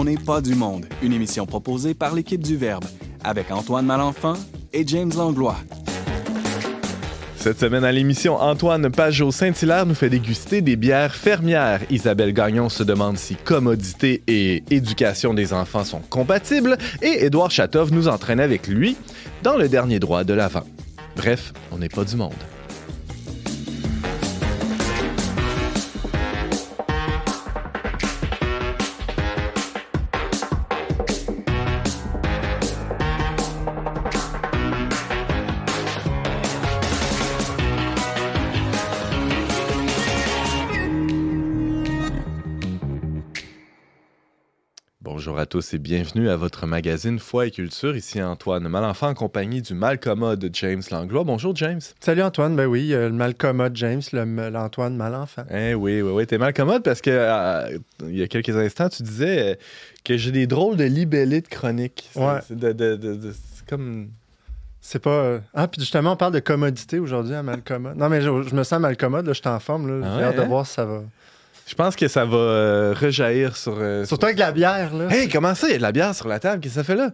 On n'est pas du monde, une émission proposée par l'équipe du Verbe, avec Antoine Malenfant et James Langlois. Cette semaine à l'émission, Antoine Pajot-Saint-Hilaire nous fait déguster des bières fermières. Isabelle Gagnon se demande si commodité et éducation des enfants sont compatibles. Et Édouard Chatov nous entraîne avec lui dans le dernier droit de l'avant. Bref, on n'est pas du monde. Tous et bienvenue à votre magazine Foi et Culture. Ici Antoine Malenfant en compagnie du malcommode James Langlois. Bonjour James. Salut Antoine, ben oui, euh, le malcommode James, l'Antoine Malenfant. Eh oui, oui, oui, t'es malcommode parce que euh, il y a quelques instants, tu disais euh, que j'ai des drôles de libellés de chroniques. C'est- Ouais. c'est de- de- de- de- c'est comme. C'est pas. euh, Ah, puis justement, on parle de commodité aujourd'hui à malcommode. Non, mais je, je me sens malcommode, là, je suis en forme, là. Ah J'ai ouais, hâte de hein? voir si ça va. Je pense que ça va euh, rejaillir sur. euh, Surtout avec la bière, là. Hey, comment ça? Il y a de la bière sur la table? Qu'est-ce que ça fait là?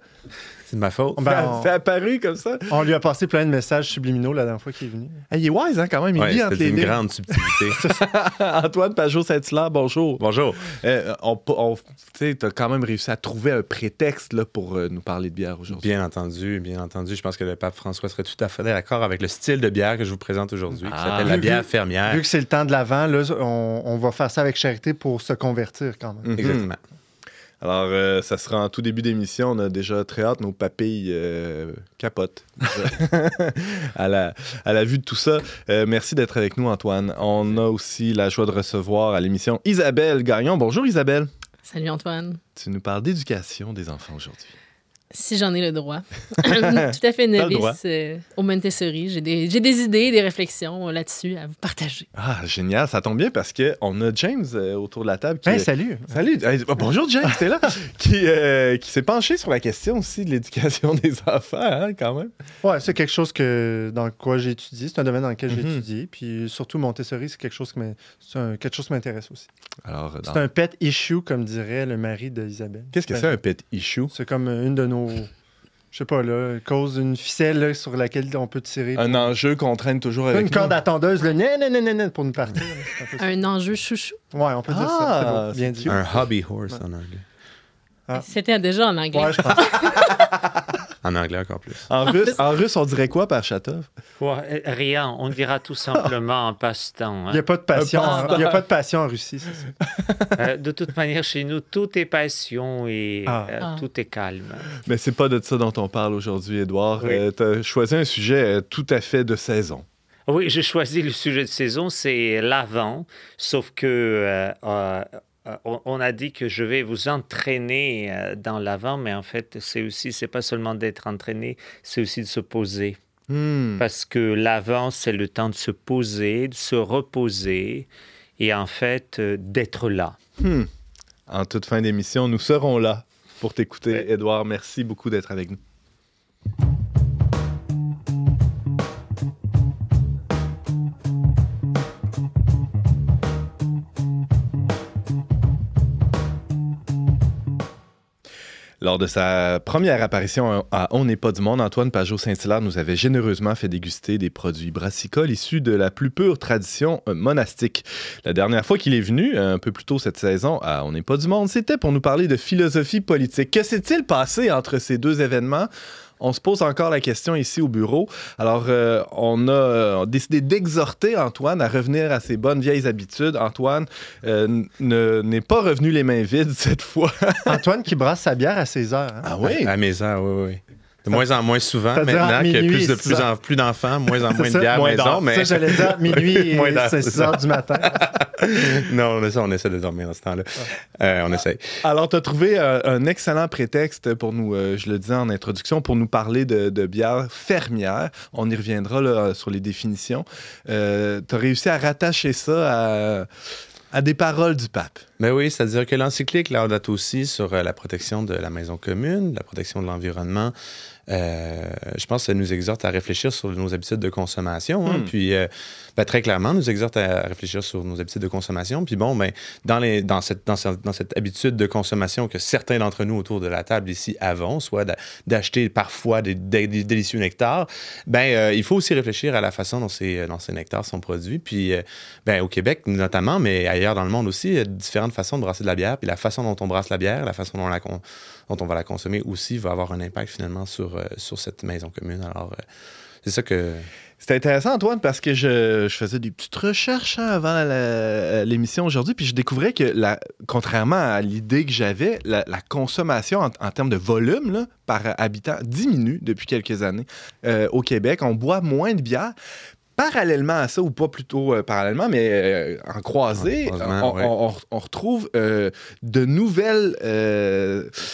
C'est de ma faute. Ben, C'est apparu comme ça. On lui a passé plein de messages subliminaux la dernière fois qu'il est venu. Hey, il est wise, hein, quand même. Il Ouais, lit entre les une lignes. grande subtilité. Antoine Pajot-Saint-Hilaire, bonjour. Bonjour. Euh, on, on, tu t'as quand même réussi à trouver un prétexte là, pour euh, nous parler de bière aujourd'hui. Bien entendu, bien entendu. Je pense que le pape François serait tout à fait d'accord avec le style de bière que je vous présente aujourd'hui, qui Ah. s'appelle la Vu- bière vu- fermière. Vu que c'est le temps de l'avant, là, on, on va faire ça avec charité pour se convertir quand même. Exactement. Alors, euh, ça sera en tout début d'émission. On a déjà très hâte. Nos papilles euh, capotent à, la, à la vue de tout ça. Euh, merci d'être avec nous, Antoine. On a aussi la joie de recevoir à l'émission Isabelle Gagnon. Bonjour, Isabelle. Salut Antoine. Tu nous parles d'éducation des enfants aujourd'hui. Si j'en ai le droit. Tout à fait novice euh, au Montessori. J'ai des, j'ai des idées, des réflexions euh, là-dessus à vous partager. Ah, génial. Ça tombe bien parce qu'on a James euh, autour de la table qui, Hey, salut! Salut! Oh, bonjour James, t'es là? qui euh, qui s'est penché sur la question aussi de l'éducation des enfants, hein, quand même. Ouais, c'est quelque chose que, dans quoi j'ai étudié. C'est un domaine dans lequel j'ai Mhm. étudié. Puis surtout, Montessori, c'est quelque chose qui m'intéresse aussi. Alors, dans- C'est un pet issue, comme dirait le mari d'Isabelle. qu'est-ce que Ben, c'est un pet issue? C'est comme une de nos. Je sais pas, là, cause d'une ficelle là, sur laquelle on peut tirer. Un enjeu qu'on traîne toujours avec Une corde à tondeuse, le nan, nan, nan, nan, nan, pour nous partir. un enjeu chouchou. Ouais, on peut dire Ah, ça. Beau. Bien dit. Un hobby horse en anglais. Ah. C'était déjà en anglais. Ouais, je pense. En anglais encore plus. En russe, en russe, on dirait quoi par Chatov? Rien, on dira tout simplement un passe-temps. Il hein. n'y a pas de passion. En- Il y a pas de passion en Russie, c'est ça. Euh, de toute manière, chez nous, tout est passion et Ah. euh, Ah. tout est calme. Mais c'est pas de ça dont on parle aujourd'hui, Édouard. Oui. Euh, T'as choisi un sujet tout à fait de saison. Oui, j'ai choisi le sujet de saison, c'est l'avant, sauf que euh, euh, euh, on- on a dit que je vais vous entraîner euh, dans l'avant, mais en fait, c'est aussi, c'est pas seulement d'être entraîné, c'est aussi de se poser. Hmm. Parce que l'avant, c'est le temps de se poser, de se reposer et en fait, euh, d'être là. Hmm. En toute fin d'émission, nous serons là pour t'écouter. Édouard. Merci beaucoup d'être avec nous. Lors de sa première apparition à On n'est pas du monde, Antoine Pajot-Saint-Hilaire nous avait généreusement fait déguster des produits brassicoles issus de la plus pure tradition euh, monastique. La dernière fois qu'il est venu, un peu plus tôt cette saison, à On n'est pas du monde, c'était pour nous parler de philosophie politique. Que s'est-il passé entre ces deux événements? On se pose encore la question ici au bureau. Alors, euh, on a euh, décidé d'exhorter Antoine à revenir à ses bonnes vieilles habitudes. Antoine euh, n'est pas revenu les mains vides cette fois. Antoine qui brasse sa bière à 16 heures. hein. Ah oui? À mes heures, oui, oui. De moins en moins souvent maintenant qu'il y a plus de plus six en plus d'enfants, moins en moins de bière à moins la maison, mais Ça, j'allais dire minuit et Moins d'heures, 6 c'est ça. heures du matin. non, on essaie, on essaie de dormir dans ce temps-là. Euh, on essaie. Alors, tu as trouvé euh, un excellent prétexte pour nous, euh, je le disais en introduction, pour nous parler de, de bière fermière. On y reviendra là, sur les définitions. tu as réussi à rattacher ça à, à des paroles du pape. Mais oui, c'est-à-dire que l'encyclique date aussi sur la protection de la maison commune, la protection de l'environnement. Euh, je pense que ça nous exhorte à réfléchir sur nos habitudes de consommation. hein. Hmm. Puis, euh, ben, très clairement, nous exhorte à réfléchir sur nos habitudes de consommation. Puis bon, ben, dans, les, dans, cette, dans, ce- dans cette habitude de consommation que certains d'entre nous autour de la table ici avons, soit d'a- d'acheter parfois des, délicieux nectars, ben, euh, il faut aussi réfléchir à la façon dont ces, nectars sont produits. Puis, euh, ben, au Québec notamment, mais ailleurs dans le monde aussi, il y a différentes façons de brasser de la bière. Puis la façon dont on brasse la bière, la façon dont, on va la consommer aussi va avoir un impact finalement sur, euh, sur cette maison commune. Alors, c'est ça que. C'est intéressant, Antoine, parce que je, faisais des petites recherches hein, avant la- l'émission aujourd'hui, puis je découvrais que, contrairement à l'idée que j'avais, la, consommation en, termes de volume par habitant diminue depuis quelques années. Euh, au Québec, on boit moins de bière. Parallèlement à ça, ou pas plutôt euh, parallèlement, mais euh, en croisé, En on, croisement, ouais. on- on retrouve euh, de nouvelles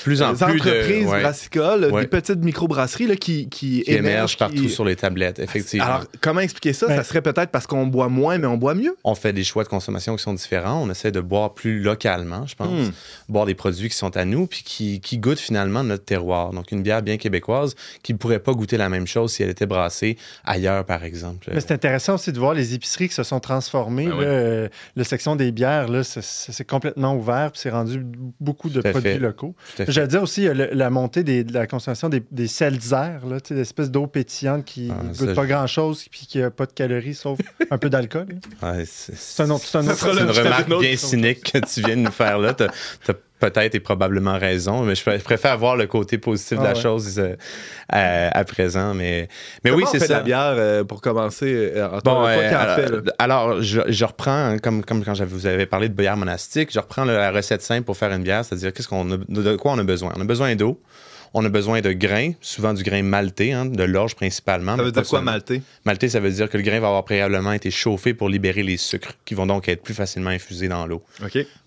Plus en plus de- entreprises ouais. brassicoles, Ouais. des petites microbrasseries là, qui, qui, qui émergent qui- partout sur les tablettes, effectivement. alors, comment expliquer ça? Ben- ça serait peut-être parce qu'on boit moins, mais on boit mieux? on fait des choix de consommation qui sont différents. On essaie de boire plus localement, je pense. Hmm. Boire des produits qui sont à nous, puis qui, qui goûtent finalement notre terroir. Donc, une bière bien québécoise qui ne pourrait pas goûter la même chose si elle était brassée ailleurs, par exemple. Mais c'est intéressant aussi de voir les épiceries qui se sont transformées. Ben là, oui. euh, la section des bières, là, c'est- complètement ouvert, puis c'est rendu beaucoup de produits fait. locaux. J'allais dire aussi euh, le- la montée des- de la consommation des, des seltzers, là, l'espèce d'eau pétillante qui Ah, ne goûte pas grand-chose puis qui n'a pas de calories sauf un peu d'alcool. Ouais, c'est un autre. C'est un une remarque bien cynique que tu viens de nous faire là. As, peut-être et probablement raison, mais je pr- je préfère voir le côté positif de Ah la ouais. chose euh, à, à présent. Mais, mais oui, Comment c'est de ça. la bière euh, pour commencer? euh? Bon, alors, je, je reprends, hein, comme, comme quand j'avais- vous avez parlé de bière monastique, je reprends la recette simple pour faire une bière, c'est-à-dire qu'est-ce qu'on a- de quoi on a besoin? On a besoin d'eau, on a besoin de grains, souvent du grain maltais, hein, de l'orge principalement. Ça veut dire quoi, maltais? Maltais, ça veut dire que le grain va avoir préalablement été chauffé pour libérer les sucres, qui vont donc être plus facilement infusés dans l'eau.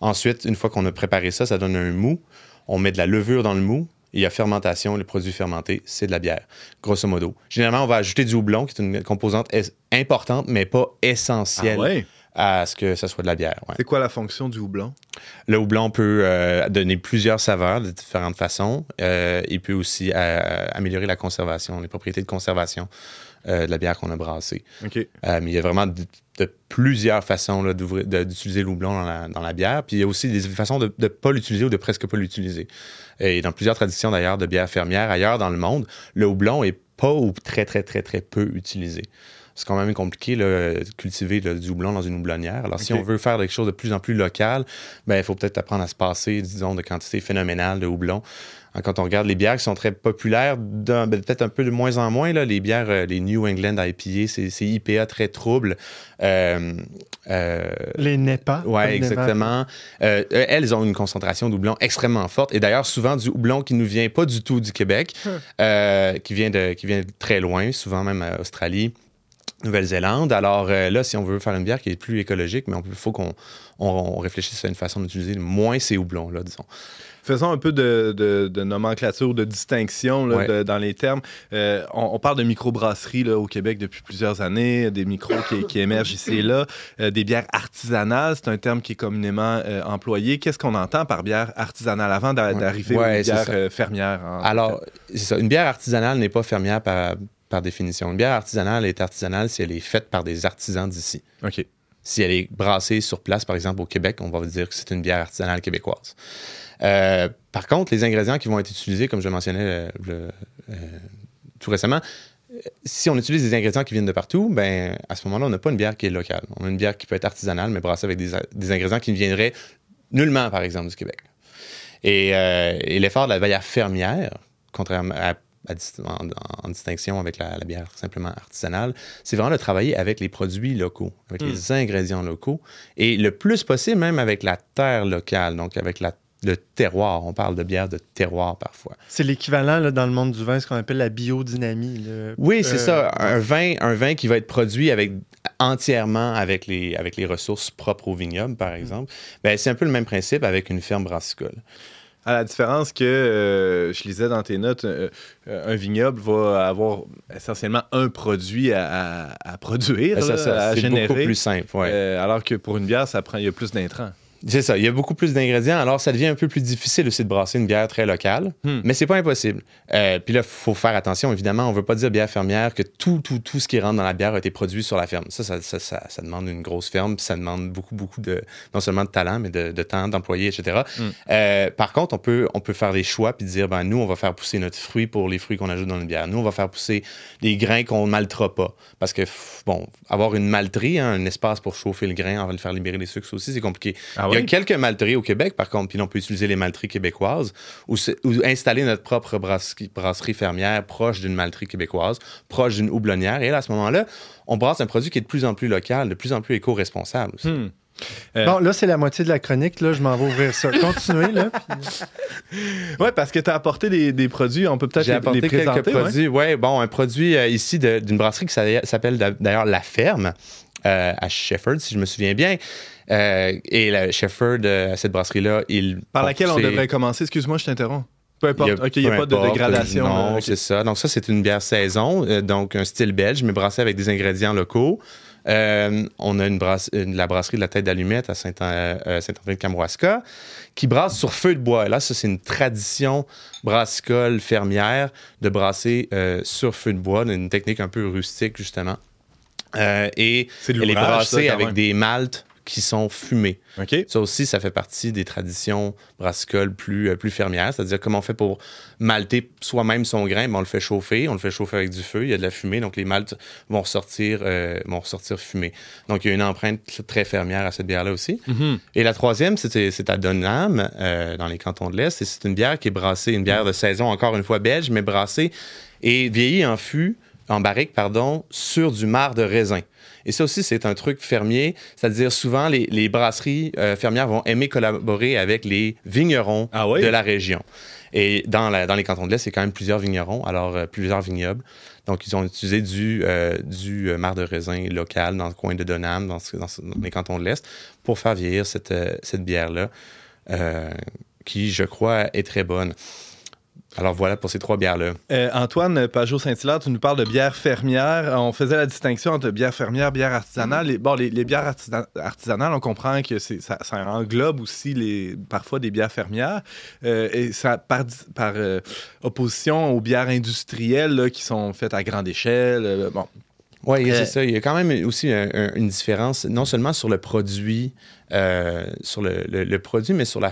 Ensuite, une fois qu'on a préparé ça, ça donne un mou. On met de la levure dans le mou. Il y a fermentation, le produit fermenté, c'est de la bière, grosso modo. Généralement, on va ajouter du houblon, qui est une composante importante, mais pas essentielle Ah ouais? À ce que ça soit de la bière. ouais. C'est quoi la fonction du houblon? Le houblon peut euh, donner plusieurs saveurs de différentes façons. Euh, il peut aussi euh, améliorer la conservation, les propriétés de conservation de la bière qu'on a brassée. Mais il y a vraiment de, de plusieurs façons là, d'utiliser le houblon dans la, dans la bière. Puis il y a aussi des façons de ne pas l'utiliser ou de presque pas l'utiliser. Et dans plusieurs traditions d'ailleurs de bière fermière ailleurs dans le monde, le houblon est pas ou très, très, très, très peu utilisé. C'est quand même compliqué là, de cultiver là, du houblon dans une houblonnière. Alors, si on veut faire quelque chose de plus en plus local, ben, il faut peut-être apprendre à se passer, disons, de quantité phénoménale de houblon. Hein, Quand on regarde les bières qui sont très populaires, ben, peut-être un peu de moins en moins, là, les bières, euh, les New England IPA, c'est IPA très trouble. Euh, euh, Les NEPA. Les exactement. Euh, elles ont une concentration de houblon extrêmement forte. Et d'ailleurs, souvent du houblon qui ne vient pas du tout du Québec, Hum. qui, vient de, qui vient de très loin, souvent même euh, Australie. Nouvelle-Zélande. Alors euh, là, si on veut faire une bière qui est plus écologique, mais il faut qu'on on, on réfléchisse à une façon d'utiliser moins ces houblons-là, disons. Faisons un peu de, de- de nomenclature, de distinction là, Ouais. de- dans les termes. Euh, on, on parle de microbrasserie là, au Québec depuis plusieurs années, des micros qui, qui émergent ici et là, euh, des bières artisanales, c'est un terme qui est communément euh, employé. Qu'est-ce qu'on entend par bière artisanale avant d'a- Ouais. d'arriver Ouais, bières ça. euh, fermières? en- Alors, c'est ça. Une bière artisanale n'est pas fermière par, par définition. Une bière artisanale est artisanale si elle est faite par des artisans d'ici. OK. Si elle est brassée sur place, par exemple au Québec, on va dire que c'est une bière artisanale québécoise. Euh, par contre, les ingrédients qui vont être utilisés, comme je mentionnais euh, le- euh, tout récemment, si on utilise des ingrédients qui viennent de partout, ben à ce moment-là, on n'a pas une bière qui est locale. On a une bière qui peut être artisanale, mais brassée avec des, des ingrédients qui ne viendraient nullement, par exemple, du Québec. Et, euh, et l'effort de la bière fermière, contrairement à, à en, en distinction avec la, la bière simplement artisanale, c'est vraiment de travailler avec les produits locaux, avec Hmm. les ingrédients locaux, et le plus possible même avec la terre locale, donc avec la, le terroir. On parle de bière de terroir parfois. C'est l'équivalent dans le monde du vin, ce qu'on appelle la biodynamie. là. Oui, c'est Euh, ça. Un vin, un vin qui va être produit avec entièrement avec les, avec les ressources propres au vignoble, par exemple. Ben, c'est un peu le même principe avec une ferme brassicole. À la différence que, euh, je lisais dans tes notes, euh, euh, un vignoble va avoir essentiellement un produit à, à- à produire, Ça, là, ça, à c'est beaucoup plus simple. ouais. Euh, alors que pour une bière, ça prend, il y a plus d'intrants. C'est ça, il y a beaucoup plus d'ingrédients, alors ça devient un peu plus difficile aussi de brasser une bière très locale, Hmm. mais c'est pas impossible. Euh, Puis là, il faut faire attention, évidemment, on veut pas dire bière fermière que tout, tout, tout ce qui rentre dans la bière a été produit sur la ferme. Ça, ça, ça, ça- ça demande une grosse ferme, puis ça demande beaucoup, beaucoup de, non seulement de talent, mais de, de temps d'employés, etc. Hmm. Euh, par contre, on peut, on peut faire des choix, puis dire, ben nous, on va faire pousser notre fruit pour les fruits qu'on ajoute dans une bière. Nous, on va faire pousser des grains qu'on ne maltera pas. Parce que, bon, avoir une malterie, hein, un espace pour chauffer le grain, on va le faire libérer les sucres aussi, c'est compliqué. Ah Il y a oui? quelques malteries au Québec, par contre, puis là, on peut utiliser les malteries québécoises ou, installer notre propre brasserie, brasserie fermière proche d'une malterie québécoise, proche d'une houblonnière. Et là, à ce moment-là, on brasse un produit qui est de plus en plus local, de plus en plus éco-responsable aussi. Hmm. Euh, Bon, là, c'est la moitié de la chronique. Là, je m'en vais ouvrir ça. Continuez, là. Ouais, parce que tu as apporté des, des produits, on peut peut-être les, apporté les présenter. quelques ouais. produits. Ouais, bon, un produit euh, ici d'une brasserie qui s'a- s'appelle d'a- d'ailleurs La Ferme euh, à Shefford, si je me souviens bien. Euh, et la Shefford, euh, à cette brasserie-là, il. Par laquelle on devrait commencer. Excuse-moi, je t'interromps. Peu importe. Il a- n'y a pas de importe, dégradation. Non, euh, c'est ça. Donc, ça, c'est une bière saison, euh, donc un style belge, mais brassé avec des ingrédients locaux. Euh, on a une brasse- une- la brasserie de la tête d'allumette à Saint-André-de-Kamouraska qui brasse sur feu de bois. Et là, ça, c'est une tradition brassicole fermière de brasser sur feu de bois, une technique un peu rustique, justement. Euh, et C'est de elle est brassée ça, avec même. des maltes qui sont fumés. Ça aussi, ça fait partie des traditions brassicoles plus, euh, plus fermières. C'est-à-dire comment on fait pour malter soi-même son grain, ben, on le fait chauffer, on le fait chauffer avec du feu, il y a de la fumée, donc les maltes vont ressortir, euh, vont ressortir fumés. Donc il y a une empreinte très fermière à cette bière-là aussi. Mhm. Et la troisième, c'est c'est à Dunham, euh, dans les cantons de l'Est, et c'est une bière qui est brassée, une bière de saison, encore une fois belge, mais brassée et vieillie en fût, en barrique, pardon, sur du marc de raisin. Et ça aussi, c'est un truc fermier, c'est-à-dire souvent les, les brasseries euh, fermières vont aimer collaborer avec les vignerons Ah oui? de la région. Et dans, la- dans les cantons de l'Est, c'est quand même plusieurs vignerons, alors euh, plusieurs vignobles. Donc, ils ont utilisé du, euh, du euh, marc de raisin local dans le coin de Donham, dans, les cantons de l'Est, pour faire vieillir cette, cette bière-là, qui, je crois, est très bonne. Alors voilà pour ces trois bières-là. Euh, Antoine Pajot-Saint-Hilaire, tu nous parles de bière fermière. On faisait la distinction entre bière fermière, bière artisanale. Les, bon, les, les bières artisan- artisanales, on comprend que c'est, ça, ça englobe aussi les, parfois des bières fermières. Euh, et ça, par, par euh, opposition aux bières industrielles là, qui sont faites à grande échelle. euh, bon, Oui, Euh, c'est ça. Il y a quand même aussi un- un- une différence, non seulement sur le produit, euh, sur le, le- le produit, mais sur la,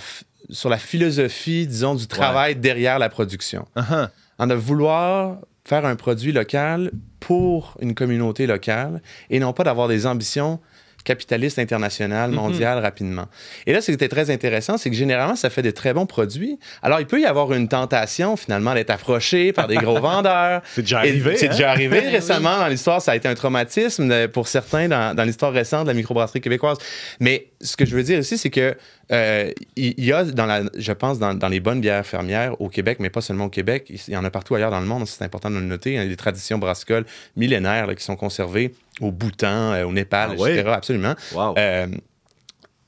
sur la philosophie, disons, du travail derrière la production. uh-huh. En de vouloir faire un produit local pour une communauté locale et non pas d'avoir des ambitions capitalistes internationales, Mhm. mondiales, rapidement. Et là, ce qui était très intéressant, c'est que généralement, ça fait des très bons produits. Alors, il peut y avoir une tentation, finalement, d'être approché par des gros vendeurs. C'est déjà arrivé. C'est hein? déjà arrivé Oui. récemment dans l'histoire. Ça a été un traumatisme euh, pour certains dans, dans l'histoire récente de la microbrasserie québécoise. Mais ce que je veux dire aussi, c'est que euh, il y a, dans la, je pense, dans, dans les bonnes bières fermières au Québec, mais pas seulement au Québec, il y en a partout ailleurs dans le monde, c'est important de le noter. Il y a des traditions brassicoles millénaires là, qui sont conservées au Bhoutan, euh, au Népal, Ah etc. Absolument. Wow. Euh,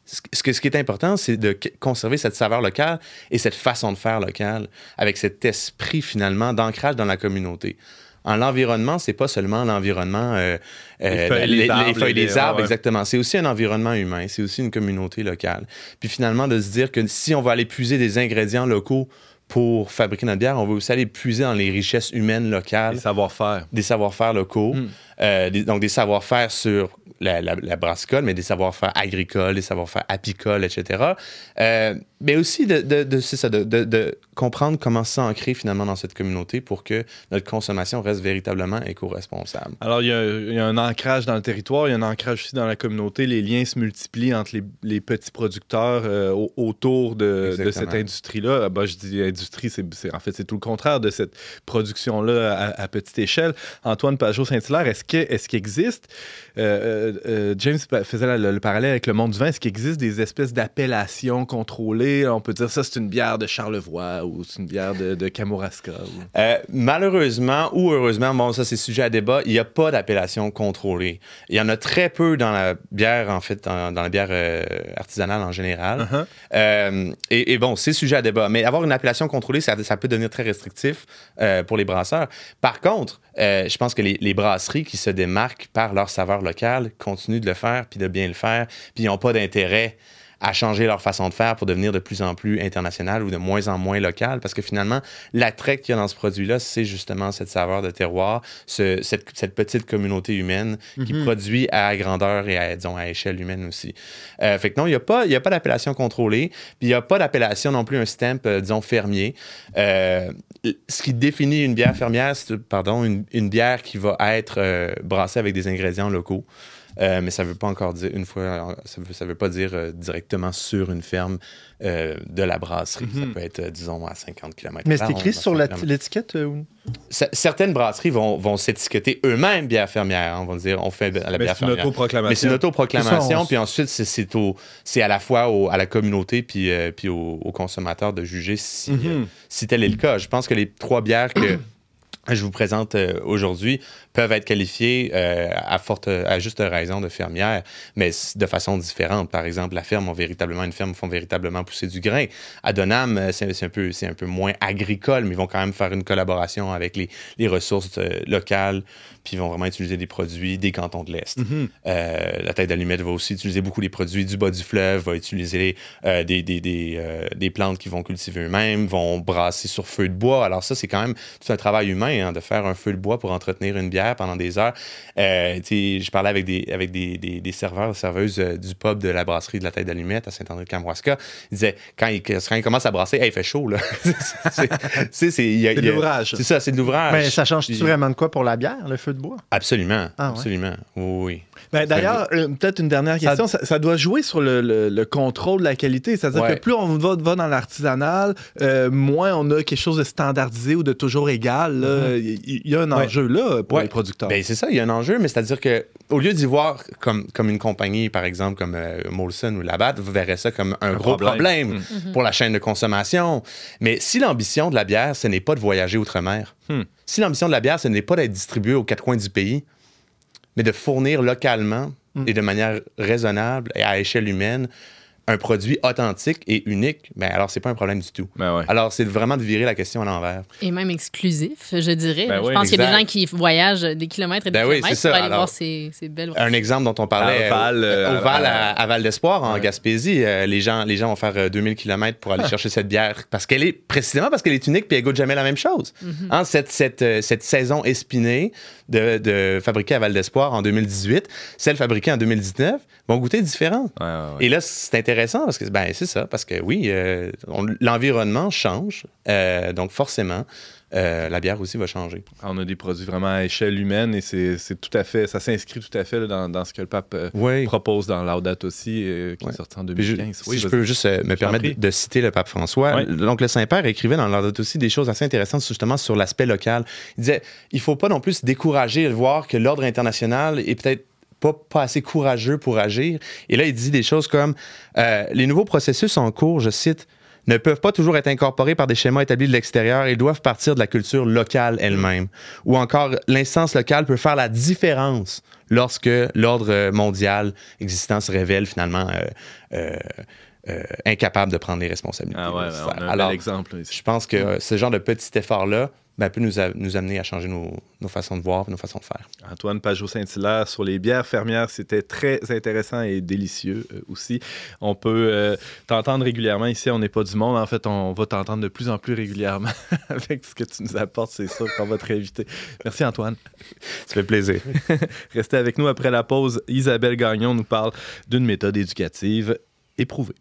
ce que- ce qui est important, c'est de conserver cette saveur locale et cette façon de faire locale, avec cet esprit finalement d'ancrage dans la communauté. En l'environnement, c'est pas seulement l'environnement, euh, Les feuilles, les arbres, feuilles, les- les arbres, ouais, ouais. exactement. C'est aussi un environnement humain, c'est aussi une communauté locale. Puis finalement, de se dire que si on va aller puiser des ingrédients locaux pour fabriquer notre bière, on va aussi aller puiser dans les richesses humaines locales Les savoir-faire. des savoir-faire locaux, Mm. euh, des- donc des savoir-faire sur la, la, la brassicole, mais des savoir-faire agricoles, des savoir-faire apicoles, etc. Euh, mais aussi de, de, ça, de, comprendre comment s'ancrer finalement dans cette communauté pour que notre consommation reste véritablement éco-responsable. Alors, il y, a, il y a un ancrage dans le territoire, il y a un ancrage aussi dans la communauté. Les liens se multiplient entre les, les petits producteurs euh, au- autour de, cette industrie-là. Ah, bah, je dis industrie, c'est, en fait, c'est tout le contraire de cette production-là à, à petite échelle. Antoine Pajot-Saint-Hilaire, est-ce, que, est-ce qu'il existe euh, euh, James faisait le, le parallèle avec le monde du vin. Est-ce qu'il existe des espèces d'appellations contrôlées? On peut dire ça, c'est une bière de Charlevoix ou c'est une bière de, de Kamouraska. ou- Euh, malheureusement ou heureusement, bon, ça c'est sujet à débat, il n'y a pas d'appellation contrôlée. Il y en a très peu dans la bière, en fait, dans, dans la bière euh, artisanale en général. Uh-huh. Et, et bon, c'est sujet à débat. Mais avoir une appellation contrôlée, ça, ça peut devenir très restrictif pour les brasseurs. Par contre, je pense que les, les brasseries qui se démarquent par leur saveur locale continuent de le faire, puis de bien le faire, puis ils n'ont pas d'intérêt à changer leur façon de faire pour devenir de plus en plus international ou de moins en moins local. Parce que finalement, l'attrait qu'il y a dans ce produit-là, c'est justement cette saveur de terroir, ce- cette, cette petite communauté humaine qui produit à grandeur et à, disons, à échelle humaine aussi. Euh, fait que non, il n'y a pas, il y a pas d'appellation contrôlée, puis il n'y a pas d'appellation non plus, un stamp, euh, disons, fermier. Euh, ce qui définit une bière fermière, c'est, pardon, une, une bière qui va être brassée avec des ingrédients locaux. Euh, mais ça veut pas encore dire une fois, ça veut, ça veut pas dire euh, directement sur une ferme euh, de la brasserie. Ça peut être, euh, disons, à 50 km. Mais c'est écrit sur l'étiquette euh, ou- Certaines brasseries vont, vont s'étiqueter eux-mêmes bière fermière. On va dire, on fait la Mais bière c'est une fermière. autoproclamation. Mais c'est une autoproclamation, on- puis ensuite, c'est- au- à la fois au- à la communauté puis, euh, puis aux, aux consommateurs de juger si, Mhm. euh, si tel est le cas. Je pense que les trois bières que je vous présente euh, aujourd'hui peuvent être qualifiées euh, à, forte, à juste raison de fermières, mais de façon différente. Par exemple, la ferme ont véritablement une ferme font véritablement pousser du grain. À Donham, euh, c'est un peu un peu moins agricole, mais ils vont quand même faire une collaboration avec les, les ressources euh, locales, puis ils vont vraiment utiliser des produits des cantons de l'est. Mhm. Euh, la tête d'allumette va aussi utiliser beaucoup les produits du bas du fleuve, va utiliser des, des, des, des plantes qu'ils vont cultiver eux-mêmes, vont brasser sur feu de bois. Alors ça, c'est quand même tout un travail humain hein, de faire un feu de bois pour entretenir une bière pendant des heures. Euh, je parlais avec des, avec des, des, des serveurs, serveuses euh, du pub de la brasserie de la tête d'allumette à Saint-André-de-Kamouraska. Ils disaient, quand ils, quand ils commencent à brasser, Hey, il fait chaud, là. C'est- de l'ouvrage. C'est ça, c'est de l'ouvrage. Ben, ça change-tu vraiment de quoi pour la bière, le feu de bois? Absolument, Ah ouais. absolument. Oui, oui. Ben, D'ailleurs, euh, peut-être une dernière question. Ça, ça doit jouer sur le, le- le contrôle de la qualité. C'est-à-dire Ouais. que plus on va, va dans l'artisanal, euh, moins on a quelque chose de standardisé ou de toujours égal. là. Il y, il y a un Ouais. enjeu là pour Ouais. les producteurs. Ben, c'est ça, il y a un enjeu, mais c'est-à-dire que au lieu d'y voir comme, comme une compagnie, par exemple, comme euh, Molson ou Labatt, vous verrez ça comme un, gros problème. problème, pour la chaîne de consommation. Mais si l'ambition de la bière, ce n'est pas de voyager outre-mer, Hmm. si l'ambition de la bière, ce n'est pas d'être distribué aux quatre coins du pays, mais de fournir localement Hmm. et de manière raisonnable et à échelle humaine un produit authentique et unique, ben alors c'est pas un problème du tout. Ben ouais. Alors c'est vraiment de virer la question à l'envers. Et même exclusif, je dirais. Ben je oui, pense qu'il y a des gens qui voyagent des kilomètres et des Ben oui, kilomètres c'est ça. pour aller Alors, voir ces, ces belles Un exemple dont on parlait À Val, euh, euh, au Val à- Val d'Espoir en Ouais. Gaspésie, euh, les gens les gens vont faire euh, 2000 km pour aller chercher cette bière parce qu'elle est précisément parce qu'elle est unique puis elle goûte jamais la même chose. Hein, cette, cette, euh, cette saison espinée de, de fabriquée à Val d'Espoir en 2018, celle fabriquée en 2019 vont goûter différent. Ouais, ouais, ouais. Et là, c'est intéressant parce que ben, c'est ça, parce que oui, euh, on- l'environnement change, euh, donc forcément, euh, la bière aussi va changer. On a des produits vraiment à échelle humaine et c'est tout à fait, ça s'inscrit tout à fait là, dans, dans ce que le pape euh, Oui. propose dans Laudato aussi, euh, qui Ouais. est sorti en Puis je- 2015. si Oui, je peux juste me permettre de, de citer le pape François. Donc, le Saint-Père écrivait dans l'ordre aussi des choses assez intéressantes justement sur l'aspect local. Il disait il faut pas non plus se décourager de voir que l'ordre international est peut-être pas, pas assez courageux pour agir. Et là, il dit des choses comme euh, les nouveaux processus en cours, je cite, ne peuvent pas toujours être incorporés par des schémas établis de l'extérieur et doivent partir de la culture locale elle-même. Ou encore, l'instance locale peut faire la différence lorsque l'ordre mondial existant se révèle finalement euh, euh, euh, incapable de prendre les responsabilités. Ah ouais, on a un Alors, bel exemple. ici. je pense que ce genre de petit effort-là ben, peut nous, a- nous amener à changer nos, nos façons de voir, nos façons de faire. Antoine Pajot-Saint-Hilaire sur les bières fermières, c'était très intéressant et délicieux euh, aussi. On peut euh, t'entendre régulièrement ici, on n'est pas du monde. En fait, on va t'entendre de plus en plus régulièrement avec ce que tu nous apportes, c'est sûr qu'on va te réinviter. Merci Antoine. Ça fait plaisir. Restez avec nous après la pause. Isabelle Gagnon nous parle d'une méthode éducative éprouvée.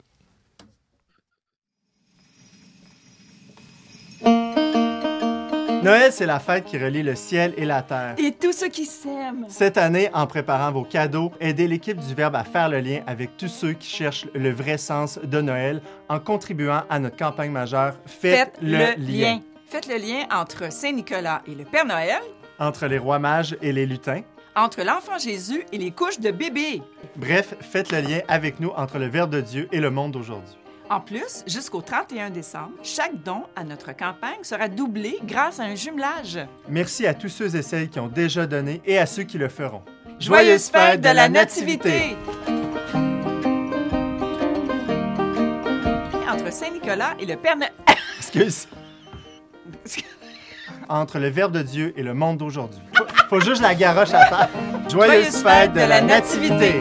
Noël, c'est la fête qui relie le ciel et la terre. Et tous ceux qui s'aiment. Cette année, en préparant vos cadeaux, aidez l'équipe du Verbe à faire le lien avec tous ceux qui cherchent le vrai sens de Noël en contribuant à notre campagne majeure Faites, le, lien. Faites le lien entre Saint-Nicolas et le Père Noël, entre les rois mages et les lutins, entre l'enfant Jésus et les couches de bébé. Bref, faites le lien avec nous entre le Verbe de Dieu et le monde d'aujourd'hui. En plus, jusqu'au 31 décembre, chaque don à notre campagne sera doublé grâce à un jumelage. Merci à tous ceux et celles qui ont déjà donné et à ceux qui le feront. Joyeuse fête de la Nativité! Entre Saint-Nicolas et le Père Noël. Excuse. Entre le Verbe de Dieu et le monde d'aujourd'hui. Faut, faut juste la garoche à terre. Joyeuse fête de la Nativité!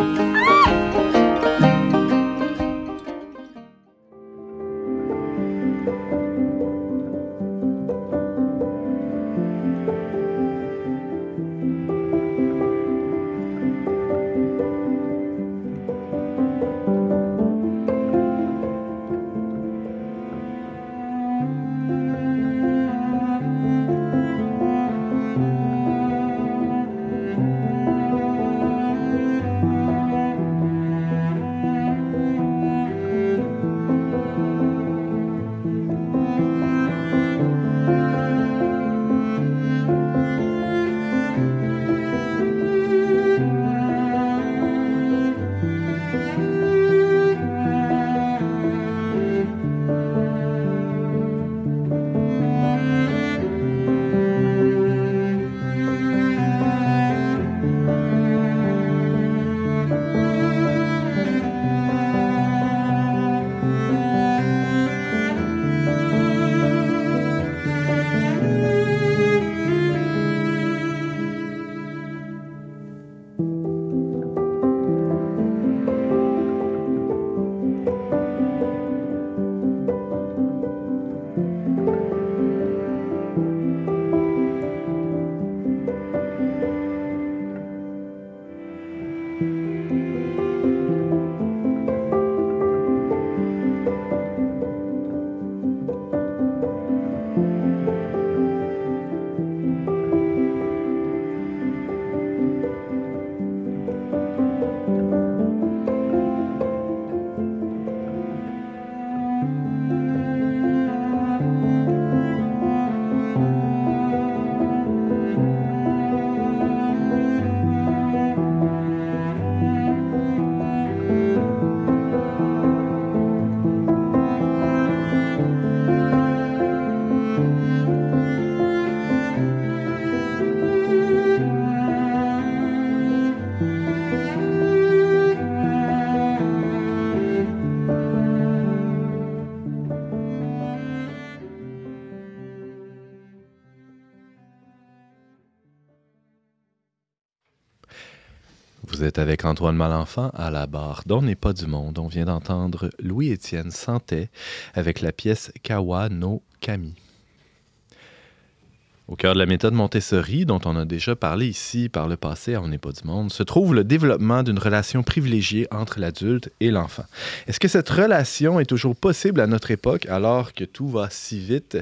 Avec Antoine Malenfant à la barre d'On n'est pas du monde. On vient d'entendre Louis-Étienne Santet avec la pièce Kawa no Kami. Au cœur de la méthode Montessori, dont on a déjà parlé ici par le passé On n'est pas du monde, se trouve le développement d'une relation privilégiée entre l'adulte et l'enfant. Est-ce que cette relation est toujours possible à notre époque alors que tout va si vite?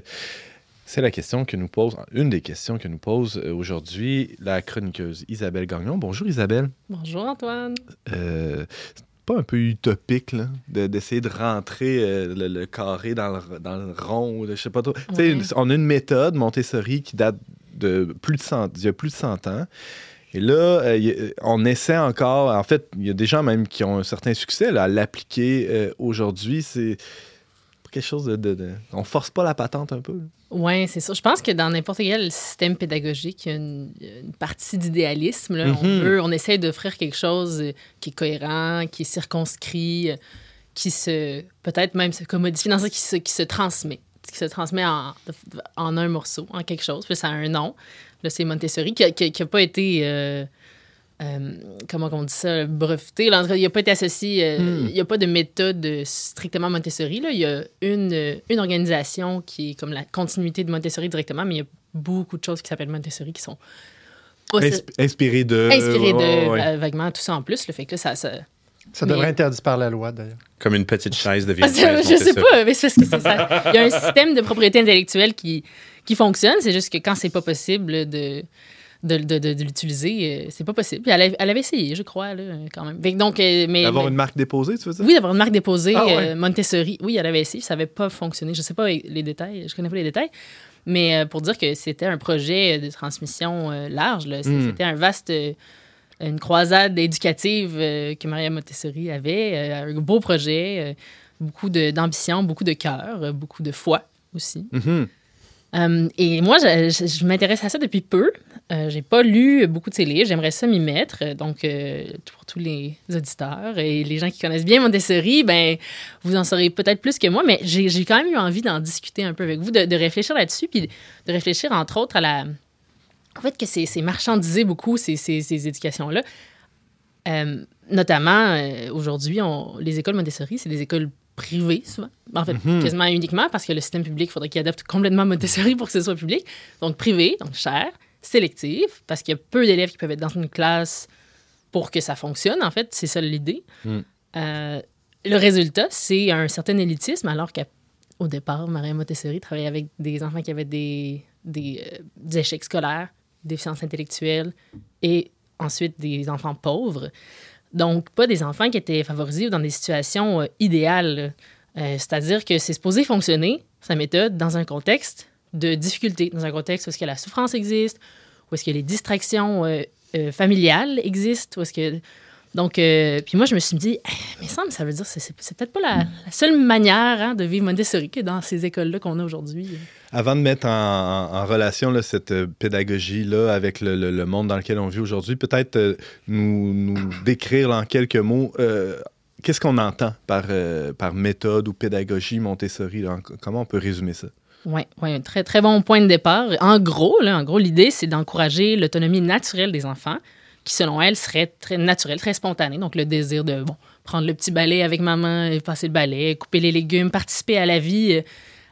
C'est la question que nous pose, une des questions que nous pose euh, aujourd'hui la chroniqueuse Isabelle Gagnon. Bonjour Isabelle. Bonjour Antoine. Euh, c'est pas un peu utopique là, de- d'essayer de, rentrer euh, le, le carré dans le, dans le rond, je sais pas trop. Ouais. on a une méthode Montessori qui date de plus de 100, d'il y a plus de 100 ans. Et là, euh, on essaie encore. En fait, il y a des gens même qui ont un certain succès là, à l'appliquer euh, aujourd'hui. C'est quelque chose de, de- de- On force pas la patente un peu. Oui, c'est ça. Je pense que dans n'importe quel système pédagogique, il y a une, une partie d'idéalisme. On Mhm. veut, on essaie d'offrir quelque chose euh, qui est cohérent, qui est circonscrit, euh, qui se, peut-être même se commodifie dans ça, qui se, qui se transmet, qui se transmet en, en un morceau, en quelque chose. Puis ça a un nom. Là, c'est Montessori, qui n'a pas été, euh, euh, comment on dit ça, breveté. Là, en tout cas, il n'a pas été associé, euh, Hmm. il n'y a pas de méthode euh, strictement Montessori. Là. Il y a une, une organisation qui est comme la continuité de Montessori directement, mais il y a beaucoup de choses qui s'appellent Montessori qui sont pas Insp- inspiré de. inspirées de ouais. euh, vaguement tout ça en plus. Le fait que là, ça, ça... Ça devrait être interdit par la loi, d'ailleurs. Comme une petite chaise de Ah, vieille c'est- chaise je sais pas, mais c'est parce que c'est ça. Il y a un système de propriété intellectuelle qui, qui fonctionne. C'est juste que quand c'est pas possible de, de, de, de, de l'utiliser. euh, C'est pas possible. Puis elle, avait- elle avait essayé, je crois, là, quand même. Donc, euh, mais, D'avoir mais- une marque déposée, tu veux dire? Oui, d'avoir une marque déposée, Ah ouais. euh, Montessori. Oui, elle avait essayé, ça n'avait pas fonctionné. Je sais pas les détails, je connais pas les détails. Mais pour dire que c'était un projet de transmission large, là. C'est- Mm. c'était un vaste, une croisade éducative euh, que Maria Montessori avait, euh, un beau projet, euh, beaucoup de- d'ambition, beaucoup de cœur, beaucoup de foi aussi. Mhm. Euh, et moi, je, je- je m'intéresse à ça depuis peu. Euh, j'ai pas lu beaucoup de ses livres. J'aimerais ça m'y mettre. Donc, euh, pour tous les auditeurs et les gens qui connaissent bien Montessori, ben, vous en saurez peut-être plus que moi, mais j'ai quand même eu envie d'en discuter un peu avec vous, de, de réfléchir là-dessus, puis de réfléchir, entre autres, à la... En fait, que c'est marchandisé beaucoup, ces, ces, ces éducations-là. Euh, notamment, euh, aujourd'hui, les écoles Montessori, c'est des écoles privées, souvent. En fait, Mhm. quasiment uniquement, parce que le système public, il faudrait qu'il adapte complètement Montessori pour que ce soit public. Donc, privé, donc cher, sélectif, parce qu'il y a peu d'élèves qui peuvent être dans une classe pour que ça fonctionne, en fait. C'est ça l'idée. Mm. Euh, le résultat, c'est un certain élitisme, alors qu'au départ, Maria Montessori travaillait avec des enfants qui avaient des, des, euh, des échecs scolaires, des déficiences intellectuelles et ensuite des enfants pauvres. Donc, pas des enfants qui étaient favorisés ou dans des situations euh, idéales. Euh, C'est-à-dire que c'est supposé fonctionner, sa méthode, dans un contexte de difficulté, dans un contexte où est-ce que la souffrance existe, où est-ce que les distractions euh, euh, familiales existent, où est-ce que... Donc, euh, puis moi, je me suis dit, Eh, mais ça veut dire que c'est peut-être pas la, seule manière hein, de vivre Montessori que dans ces écoles-là qu'on a aujourd'hui. Avant de mettre en, relation cette pédagogie-là avec le, monde dans lequel on vit aujourd'hui, peut-être nous, décrire en quelques mots qu'est-ce qu'on entend par, par méthode ou pédagogie Montessori. comment on peut résumer ça? Oui, ouais, un très, très bon point de départ. En gros, là, en gros, l'idée, c'est d'encourager l'autonomie naturelle des enfants, qui, selon elle, serait très naturelle, très spontanée. Donc, le désir de, bon, prendre le petit balai avec maman, passer le balai, couper les légumes, participer à la vie, euh,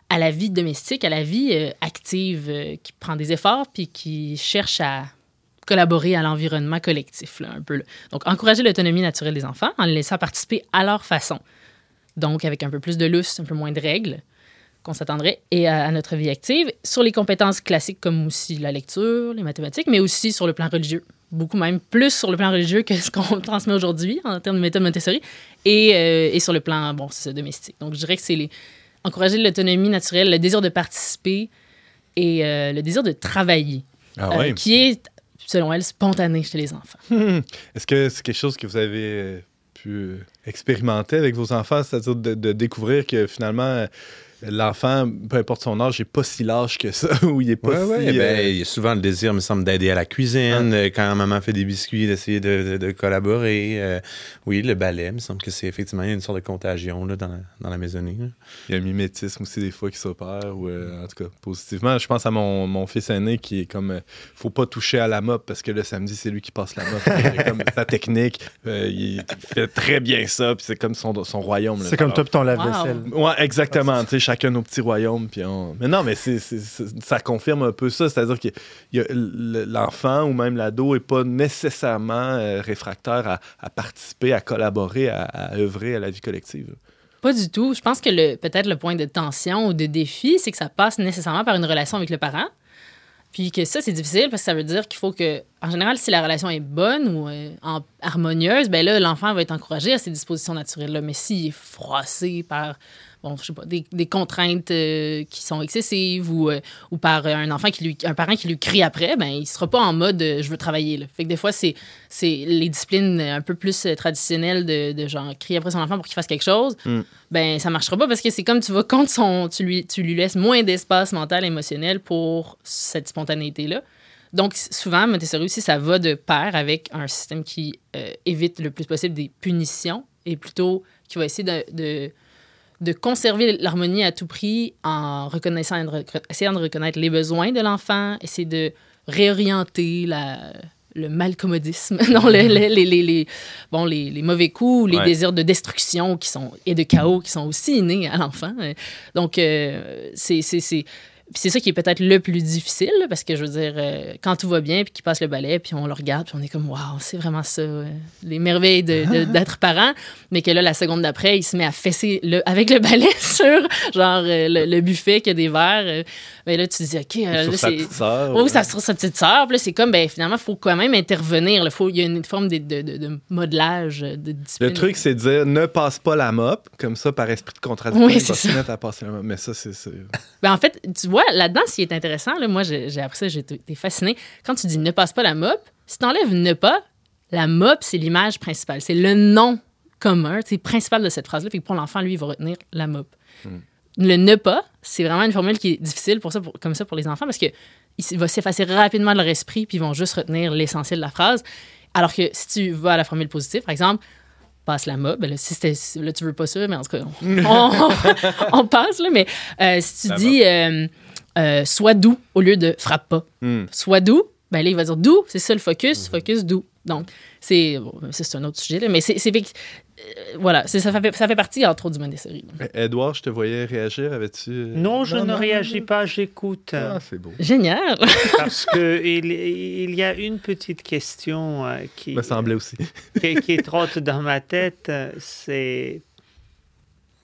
à la vie domestique, à la vie euh, active, euh, qui prend des efforts, puis qui cherche à collaborer à l'environnement collectif, là, un peu. Donc, encourager l'autonomie naturelle des enfants en les laissant participer à leur façon. Donc, avec un peu plus de lousse, un peu moins de règles qu'on s'attendrait, et à, à notre vie active, sur les compétences classiques comme aussi la lecture, les mathématiques, mais aussi sur le plan religieux. Beaucoup même, plus sur le plan religieux que ce qu'on transmet aujourd'hui en termes de méthode Montessori, et, euh, et sur le plan, bon, c'est domestique. Donc, je dirais que c'est les, encourager l'autonomie naturelle, le désir de participer et euh, le désir de travailler, Ah euh, qui est, selon elle, spontané chez les enfants. Est-ce que c'est quelque chose que vous avez pu expérimenter avec vos enfants, c'est-à-dire de, de découvrir que finalement, l'enfant, peu importe son âge, n'est pas si large que ça, ou il est pas Ouais, si... ouais, ben, euh, il y a souvent le désir, me semble, d'aider à la cuisine. euh, Quand maman fait des biscuits, d'essayer de, de- de collaborer. euh, oui, le ballet, me semble que c'est effectivement il y a une sorte de contagion là, dans, la, dans la maisonnée. là. Il y a un mimétisme aussi des fois qui s'opère, ou euh, en tout cas, positivement. Je pense à mon, mon fils aîné qui est comme, euh, faut pas toucher à la mop parce que le samedi, c'est lui qui passe la mop. Il a comme sa technique, euh, il fait très bien ça, puis c'est comme son, son royaume. C'est comme toi ton lave-vaisselle. Ouais, exactement. Tu chacun nos petits royaumes. Puis on... Mais non, mais c'est, ça confirme un peu ça. C'est-à-dire que l'enfant ou même l'ado n'est pas nécessairement euh, réfractaire à, participer, à collaborer, à, œuvrer à la vie collective. Pas du tout. Je pense que le, peut-être le point de tension ou de défi, c'est que ça passe nécessairement par une relation avec le parent. Puis que ça, c'est difficile parce que ça veut dire qu'il faut que, en général, si la relation est bonne ou euh, harmonieuse, ben là, l'enfant va être encouragé à ses dispositions naturelles-là. Mais s'il est froissé par, bon, je sais pas, des, des contraintes euh, qui sont excessives ou, euh, ou par un enfant qui lui, un parent qui lui crie après, ben il sera pas en mode euh, je veux travailler. Là. Fait que des fois, c'est, c'est les disciplines un peu plus traditionnelles de, de genre crier après son enfant pour qu'il fasse quelque chose Mm. ben ça marchera pas parce que c'est comme tu vas contre son tu lui tu lui laisses moins d'espace mental émotionnel pour cette spontanéité là donc souvent Montessori aussi ça va de pair avec un système qui euh, évite le plus possible des punitions et plutôt qui va essayer de, de de conserver l'harmonie à tout prix en reconnaissant essayant de reconnaître les besoins de l'enfant essayer de réorienter la le malcommodisme, non, les, les, les, les- les- bon, les, les mauvais coups, les Ouais. désirs de destruction qui sont, et de chaos qui sont aussi innés à l'enfant. Donc, euh, c'est, c'est, c'est- Puis c'est ça qui est peut-être le plus difficile, parce que je veux dire, euh, quand tout va bien, puis qu'il passe le balai, puis on le regarde, puis on est comme, waouh, c'est vraiment ça, euh, les merveilles de- d'être parent. Mais que là, la seconde d'après, il se met à fesser le, avec le balai sur, genre, euh, le, le buffet qui a des verres. ben là, tu te dis, OK, là, sa c'est. petite sœur. Oui, ça sur sa petite sœur. Puis là, c'est comme, ben, finalement, il faut quand même intervenir. là. Faut- Il y a une forme de, de, de- de modelage, de discipline. Le truc, c'est de dire ne passe pas la mop, comme ça, par esprit de contradiction, Oui, il se mettre à passer la mop. Mais ça, c'est. c'est- Ben, en fait, tu vois, là-dedans, ce qui est intéressant, là, moi, j'ai appris ça, j'ai été fascinée. Quand tu dis ne passe pas la mop, si tu enlèves ne pas, la mop, c'est l'image principale. C'est le nom commun, c'est principal de cette phrase-là. Fait que pour l'enfant, lui, il va retenir la mop. Le ne pas, c'est vraiment une formule qui est difficile pour ça, pour- comme ça pour les enfants parce que il va s'effacer rapidement de leur esprit puis ils vont juste retenir l'essentiel de la phrase. Alors que si tu vas à la formule positive, par exemple, passe la mop, ben là, si là, tu veux pas ça, mais en tout cas, on, on- on passe, là, mais euh, si tu dis euh, euh, sois doux au lieu de frappe pas, Hmm. sois doux, ben là, il va dire doux, c'est ça le focus, focus doux. Donc, c'est bon, un autre sujet, là, mais c'est. c'est fait que, euh, voilà, c'est- ça fait, ça fait partie, entre autres, du Montessori. là. Edouard, je te voyais réagir. Avais-tu. euh, Non, je ne réagis pas, j'écoute. Ah, c'est beau. Génial! Parce que il, il y a une petite question euh, qui, Me semblait aussi. qui, qui trotte dans ma tête. euh, C'est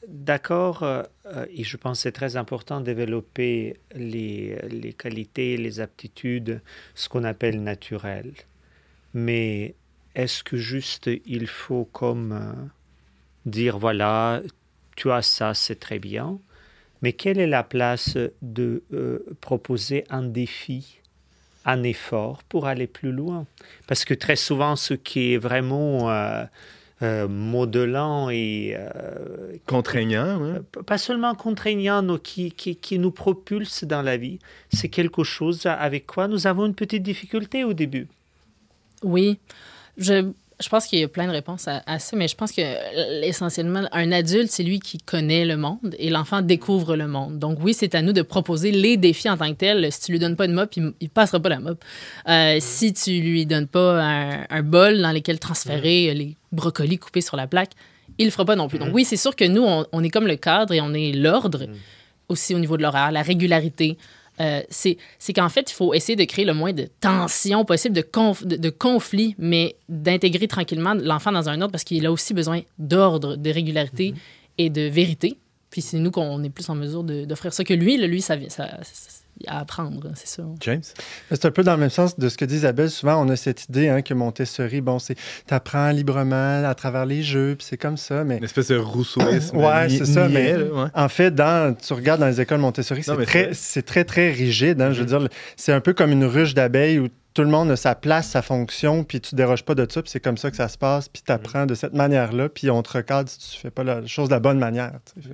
d'accord, euh, euh, et je pense que c'est très important de développer les, les qualités, les aptitudes, ce qu'on appelle naturelles. Mais est-ce que juste il faut comme euh, dire voilà, tu as ça, c'est très bien, mais quelle est la place de euh, proposer un défi un effort pour aller plus loin? Parce que très souvent, ce qui est vraiment euh, euh, modelant et euh, Contraignant, ouais. p- pas seulement contraignant, mais qui, qui, qui nous propulse dans la vie, c'est quelque chose avec quoi nous avons une petite difficulté au début. Oui. Je, je pense qu'il y a plein de réponses à, à ça, mais je pense que euh, essentiellement, un adulte, c'est lui qui connaît le monde et l'enfant découvre le monde. Donc oui, c'est à nous de proposer les défis en tant que tels. Si tu lui donnes pas de mop, il, il passera pas la mop. Euh, si tu lui donnes pas un, un bol dans lequel transférer les brocolis coupés sur la plaque, il le fera pas non plus. Donc oui, c'est sûr que nous, on, on est comme le cadre et on est l'ordre aussi au niveau de l'horaire, la régularité. Euh, c'est qu'en fait, il faut essayer de créer le moins de tension possible, de, conf- de, de conflit, mais d'intégrer tranquillement l'enfant dans un ordre parce qu'il a aussi besoin d'ordre, de régularité et de vérité. Puis c'est nous qu'on est plus en mesure d'offrir ça que lui. Là, lui, ça, vient- ça, ça- à apprendre, c'est ça. James? C'est un peu dans le même sens de ce que dit Isabelle. Souvent, on a cette idée hein, que Montessori, bon, c'est t'apprends librement à travers les jeux, puis c'est comme ça. Mais Une espèce de rousseauisme. Ouais, c'est ça, mais- ouais. en fait, dans, tu regardes dans les écoles Montessori, c'est très, très, très rigide. hein. Je veux dire, c'est un peu comme une ruche d'abeilles où tout le monde a sa place, sa fonction, puis tu déroges pas de ça, puis c'est comme ça que ça se passe, puis tu apprends de cette manière-là, puis on te recadre si tu fais pas la chose de la bonne manière. tu sais.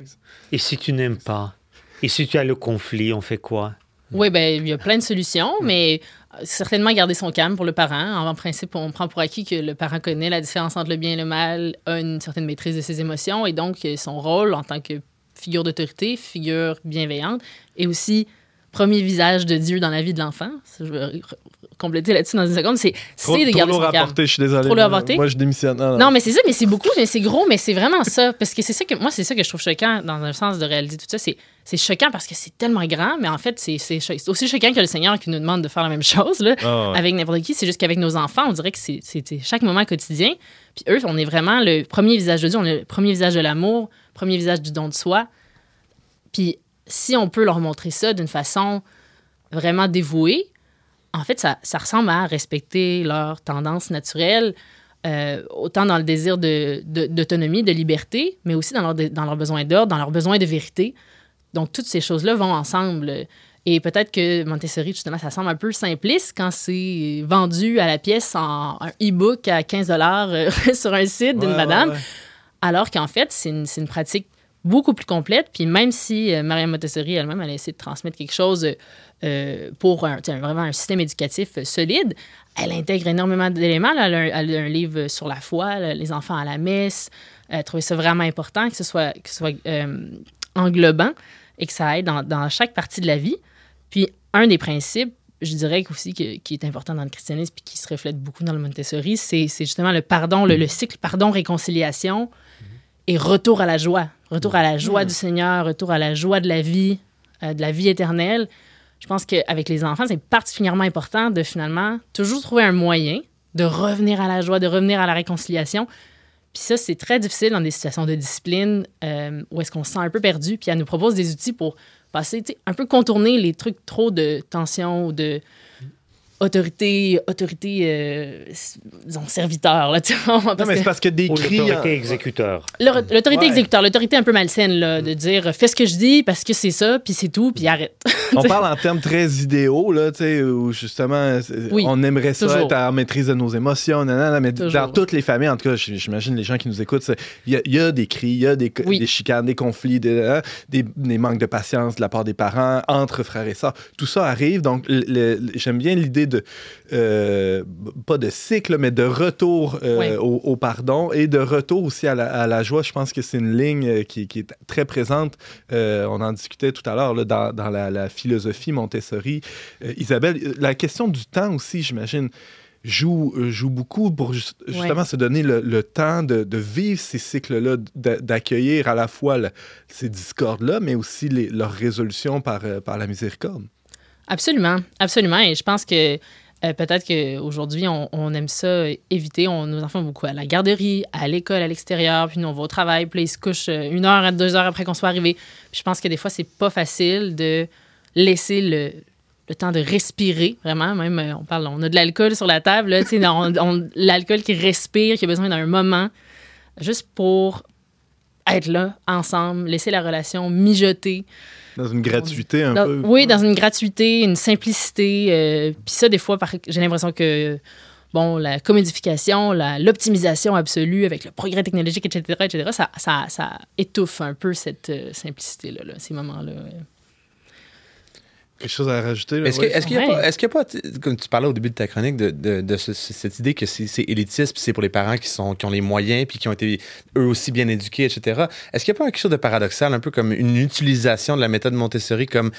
Et si tu n'aimes pas? Et si tu as le conflit, on fait quoi? Oui, ben il y a plein de solutions, mais euh, certainement garder son calme pour le parent. En principe, on prend pour acquis que le parent connaît la différence entre le bien et le mal, a une certaine maîtrise de ses émotions, et donc euh, son rôle en tant que figure d'autorité, figure bienveillante, et aussi premier visage de Dieu dans la vie de l'enfant. Je compléter là-dessus dans une seconde. C'est Trop, c'est de trop garder lourd son calme. porter, je suis désolé. Trop Moi- je démissionne. Non, non. Non, mais c'est ça, mais c'est beaucoup, mais c'est gros, mais c'est vraiment ça. Parce que c'est ça que moi, c'est ça que je trouve choquant dans un sens de réaliser tout ça. C'est, c'est choquant parce que c'est tellement grand, mais en fait, c'est, c'est, aussi choquant que le Seigneur qui nous demande de faire la même chose là, Ah, ouais. avec n'importe qui. C'est juste qu'avec nos enfants, on dirait que c'est chaque moment quotidien. Puis eux, on est vraiment le premier visage de Dieu, on est le premier visage de l'amour, premier visage du don de soi. Puis si on peut leur montrer ça d'une façon vraiment dévouée, en fait, ça, ça ressemble à respecter leurs tendances naturelles, euh, autant dans le désir de- de- d'autonomie, de, liberté, mais aussi dans leur, dans leurs besoins d'ordre, dans leurs besoins de vérité. Donc, toutes ces choses-là vont ensemble. Et peut-être que Montessori, justement, ça semble un peu simpliste quand c'est vendu à la pièce en un e-book à 15 sur un site d'une madame. ouais, ouais. Alors qu'en fait, c'est une, c'est une pratique beaucoup plus complète. Puis même si euh, Montessori elle-même, elle a essayé de transmettre quelque chose euh, pour un, vraiment un système éducatif euh, solide, elle intègre énormément d'éléments. Elle, a elle a un livre sur la foi, les enfants à la messe. Elle trouvait ça vraiment important que ce soit, que soit euh, englobant et que ça aide dans, chaque partie de la vie. Puis un des principes, je dirais aussi que- qui est important dans le christianisme puis qui se reflète beaucoup dans le Montessori, c'est justement le pardon, le cycle pardon-réconciliation et retour à la joie. Retour à la joie du Seigneur, retour à la joie de la vie, euh, de la vie éternelle, je pense qu'avec les enfants, c'est particulièrement important de finalement toujours trouver un moyen de revenir à la joie, de revenir à la réconciliation. Puis ça, c'est très difficile dans des situations de discipline euh, où est-ce qu'on se sent un peu perdu. Puis elle nous propose des outils pour passer, un peu contourner les trucs trop de tension ou de autorité, autorité, euh, disons, serviteur. Là, tu vois, Non, parce mais que- c'est parce que des cris. en- l'autorité exécuteur. L'autor- L'autorité Ouais. exécuteur, l'autorité un peu malsaine, là, de dire fais ce que je dis parce que c'est ça, puis c'est tout, puis arrête. On parle en termes très idéaux, là, tu sais, où justement, Oui, on aimerait ça toujours. être en maîtrise de nos émotions, nanana, mais Toujours. dans toutes les familles, en tout cas, j'imagine les gens qui nous écoutent, il y, a- il y a des cris, il y a des, Oui. des chicanes, des conflits, des, hein, des, des manques de patience de la part des parents, entre frères et sœurs. Tout ça arrive, donc j'aime bien l'idée de, euh, pas de cycle, mais de retour euh, Ouais. au, au pardon et de retour aussi à la, à la joie. Je pense que c'est une ligne euh, qui, qui est très présente. Euh, on en discutait tout à l'heure dans, dans la, la philosophie Montessori. Isabelle, la question du temps aussi, j'imagine, joue, joue beaucoup pour just- justement se donner le, le temps de, de vivre ces cycles-là, d'accueillir à la fois le- ces discordes-là, mais aussi les- leur résolution par, par la miséricorde. Absolument, absolument. Et je pense que euh, peut-être qu'aujourd'hui, on, aime ça éviter. On, nos enfants vont beaucoup à la garderie, à l'école, à l'extérieur, puis nous, on va au travail, puis là, ils se couchent euh, une heure deux heures après qu'on soit arrivé. Puis je pense que des fois, c'est pas facile de laisser le, temps de respirer, vraiment. Même, euh, on parle, on a de l'alcool sur la table, là, on- l'alcool qui respire, qui a besoin d'un moment, juste pour être là, ensemble, laisser la relation mijoter. Dans une gratuité un Dans- peu. Oui, dans une gratuité, une simplicité. euh, Puis ça, des fois, j'ai l'impression que bon, la commodification, l'optimisation absolue avec le progrès technologique, etc., etc., ça, ça, ça étouffe un peu cette euh, simplicité-là, là, ces moments-là. Quelque chose à rajouter? là, Est-ce que- ouais? est-ce qu'il n'y a, Ouais. pas- est-ce qu'il y a pas, comme tu parlais au début de ta chronique, de, de- de ce- ce- cette idée que c'est c'est élitiste, puis c'est pour les parents qui, sont, qui ont les moyens, puis qui ont été eux aussi bien éduqués, etc. Est-ce qu'il n'y a pas quelque chose de paradoxal, un peu comme une utilisation de la méthode Montessori comme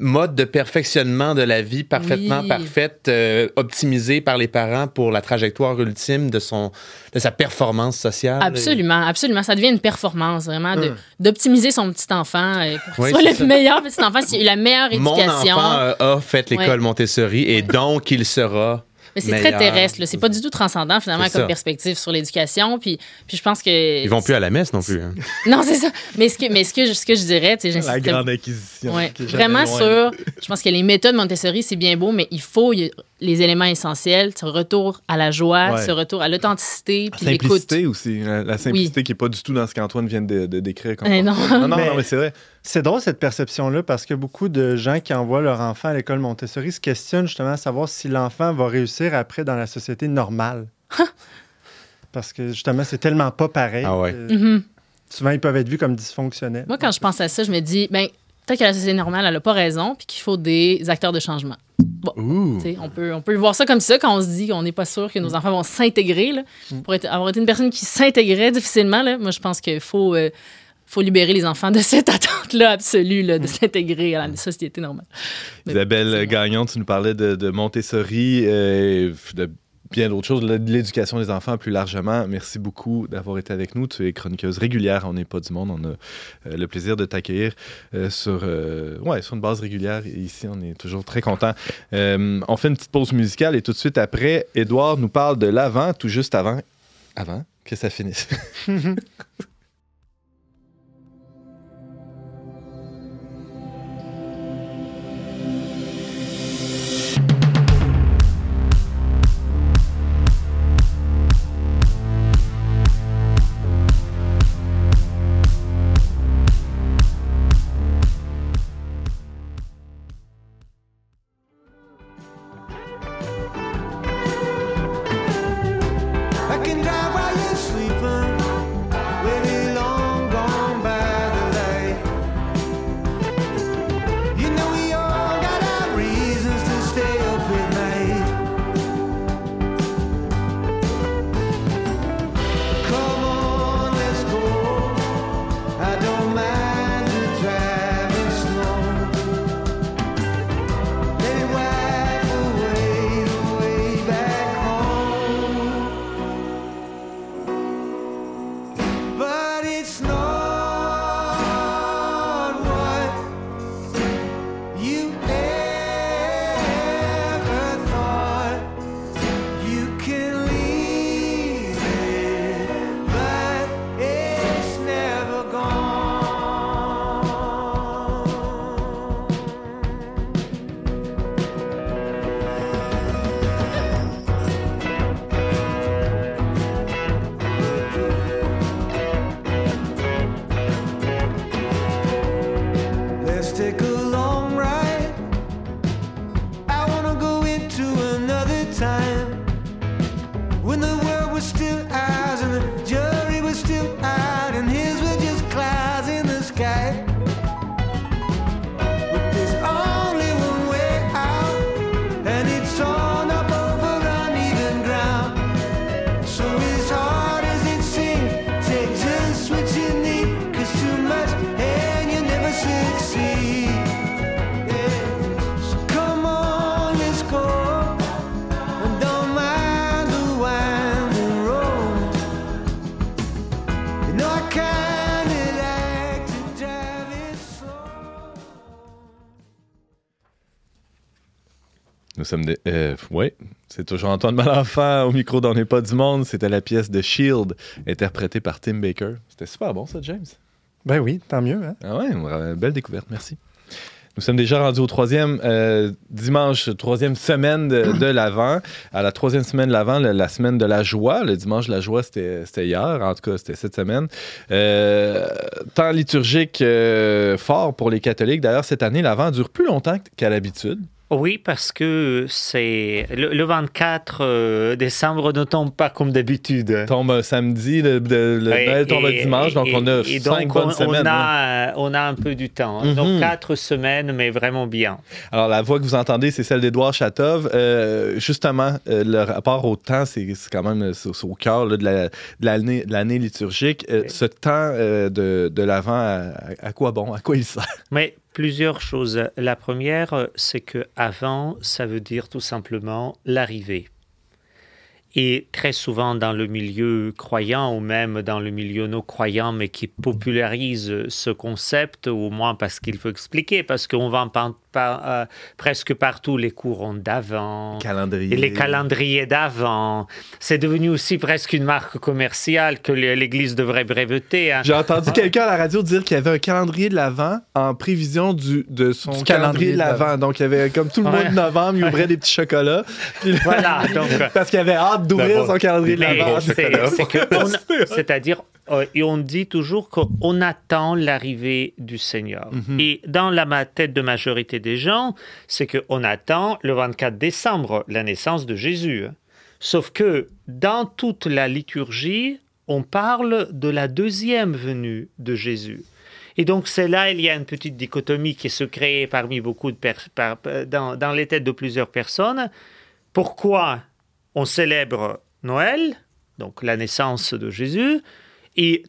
mode de perfectionnement de la vie parfaitement Oui. parfaite, euh, optimisée par les parents pour la trajectoire ultime de, son, de sa performance sociale? Absolument, absolument. Ça devient une performance, vraiment, de- Hum. d'optimiser son petit enfant euh, pour Oui, soit c'est le ça. meilleur petit enfant, s'il a eu la meilleure Mon éducation. enfant euh, a fait l'école Ouais. Montessori et donc il sera Mais c'est très terrestre, là. c'est pas du tout transcendant, finalement, comme ça. perspective sur l'éducation. Puis, puis je pense que. Ils vont plus à la messe non plus. hein. Non, c'est ça. Mais ce que, mais ce que, je- ce que je dirais, tu sais, La grande acquisition. Ouais, vraiment loin. sûr. Je pense que les méthodes Montessori, c'est bien beau, mais il faut y- les éléments essentiels, ce retour à la joie, Ouais. ce retour à l'authenticité, La puis l'écoute. simplicité aussi. La, la simplicité qui n'est pas du tout dans ce qu'Antoine vient de, de décrire. Comme non. non, non, Mais- non, mais c'est vrai. C'est drôle cette perception-là parce que beaucoup de gens qui envoient leur enfant à l'école Montessori se questionnent justement à savoir si l'enfant va réussir après dans la société normale. parce que justement, c'est tellement pas pareil. Ah ouais. Mhm. Souvent, ils peuvent être vus comme dysfonctionnels. Moi, quand je pense à ça, je me dis, ben, peut-être que la société normale, elle n'a pas raison, puis qu'il faut des acteurs de changement. Sais, On peut, on peut voir ça comme ça quand on se dit qu'on n'est pas sûr que nos enfants vont s'intégrer. là. Pour être- avoir été une personne qui s'intégrait difficilement, là, moi, je pense qu'il faut, euh, faut libérer les enfants de cette attente-là absolue là, de s'intégrer à la société normale. Mais- Isabelle bon. Gagnon, tu nous parlais de, de Montessori, euh, de bien d'autres choses, l'éducation des enfants plus largement. Merci beaucoup d'avoir été avec nous. Tu es chroniqueuse régulière. On n'est pas du monde. On a euh, le plaisir de t'accueillir euh, sur, euh, ouais, sur une base régulière. Ici, on est toujours très contents. Euh, on fait une petite pause musicale et tout de suite après, Édouard nous parle de l'avant, tout juste avant, avant que ça finisse. Des. Euh, oui, c'est toujours Antoine Malenfant au micro d'On n'est pas du monde. C'était la pièce de Shield, interprétée par Tim Baker. C'était super bon, ça, James. Ben oui, tant mieux. Hein? Ah ouais, belle découverte, merci. Nous sommes déjà rendus au troisième euh, dimanche, troisième semaine de, l'Avent. À la troisième semaine de l'Avent, la, semaine de la joie. Le dimanche de la joie, c'était hier. En tout cas, c'était cette semaine. Euh, temps liturgique euh, fort pour les catholiques. D'ailleurs, cette année, l'Avent dure plus longtemps qu'à l'habitude. Oui, parce que c'est le, 24 euh, décembre ne tombe pas comme d'habitude. Tombe samedi, le, Noël tombe dimanche, donc on a cinq bonnes semaines. On a, on a un peu du temps. Donc mhm. quatre semaines, mais vraiment bien. Alors la voix que vous entendez, c'est celle d'Edouard Chatov. Euh, justement, euh, le rapport au temps, c'est quand même au cœur de l'année liturgique. Ce temps de, de l'avant, à, à, quoi bon, à quoi il sert? Mais Plusieurs choses. La première, c'est que avant, ça veut dire tout simplement l'arrivée. Et très souvent dans le milieu croyant ou même dans le milieu non croyant, mais qui popularise ce concept, au moins parce qu'il faut expliquer, parce qu'on par, euh, presque partout les courants d'avant, Calendrier. les calendriers d'avant. C'est devenu aussi presque une marque commerciale que l'Église devrait breveter. Hein. J'ai entendu quelqu'un à la radio dire qu'il y avait un calendrier de l'avant en prévision du, de son calendrier, de l'avant. Donc, il y avait comme tout le mois de novembre, il ouvrait des petits chocolats. Voilà. Donc, parce qu'il avait hâte d'ouvrir son calendrier de l'avant. C'est-à-dire, euh, et on dit toujours qu'on attend l'arrivée du Seigneur. Mhm. Et dans la tête de majorité des gens, c'est qu'on attend le 24 décembre, la naissance de Jésus. Sauf que dans toute la liturgie, on parle de la deuxième venue de Jésus. Et donc, c'est là, il y a une petite dichotomie qui se crée parmi beaucoup de dans, dans les têtes de plusieurs personnes. Pourquoi on célèbre Noël, donc la naissance de Jésus, et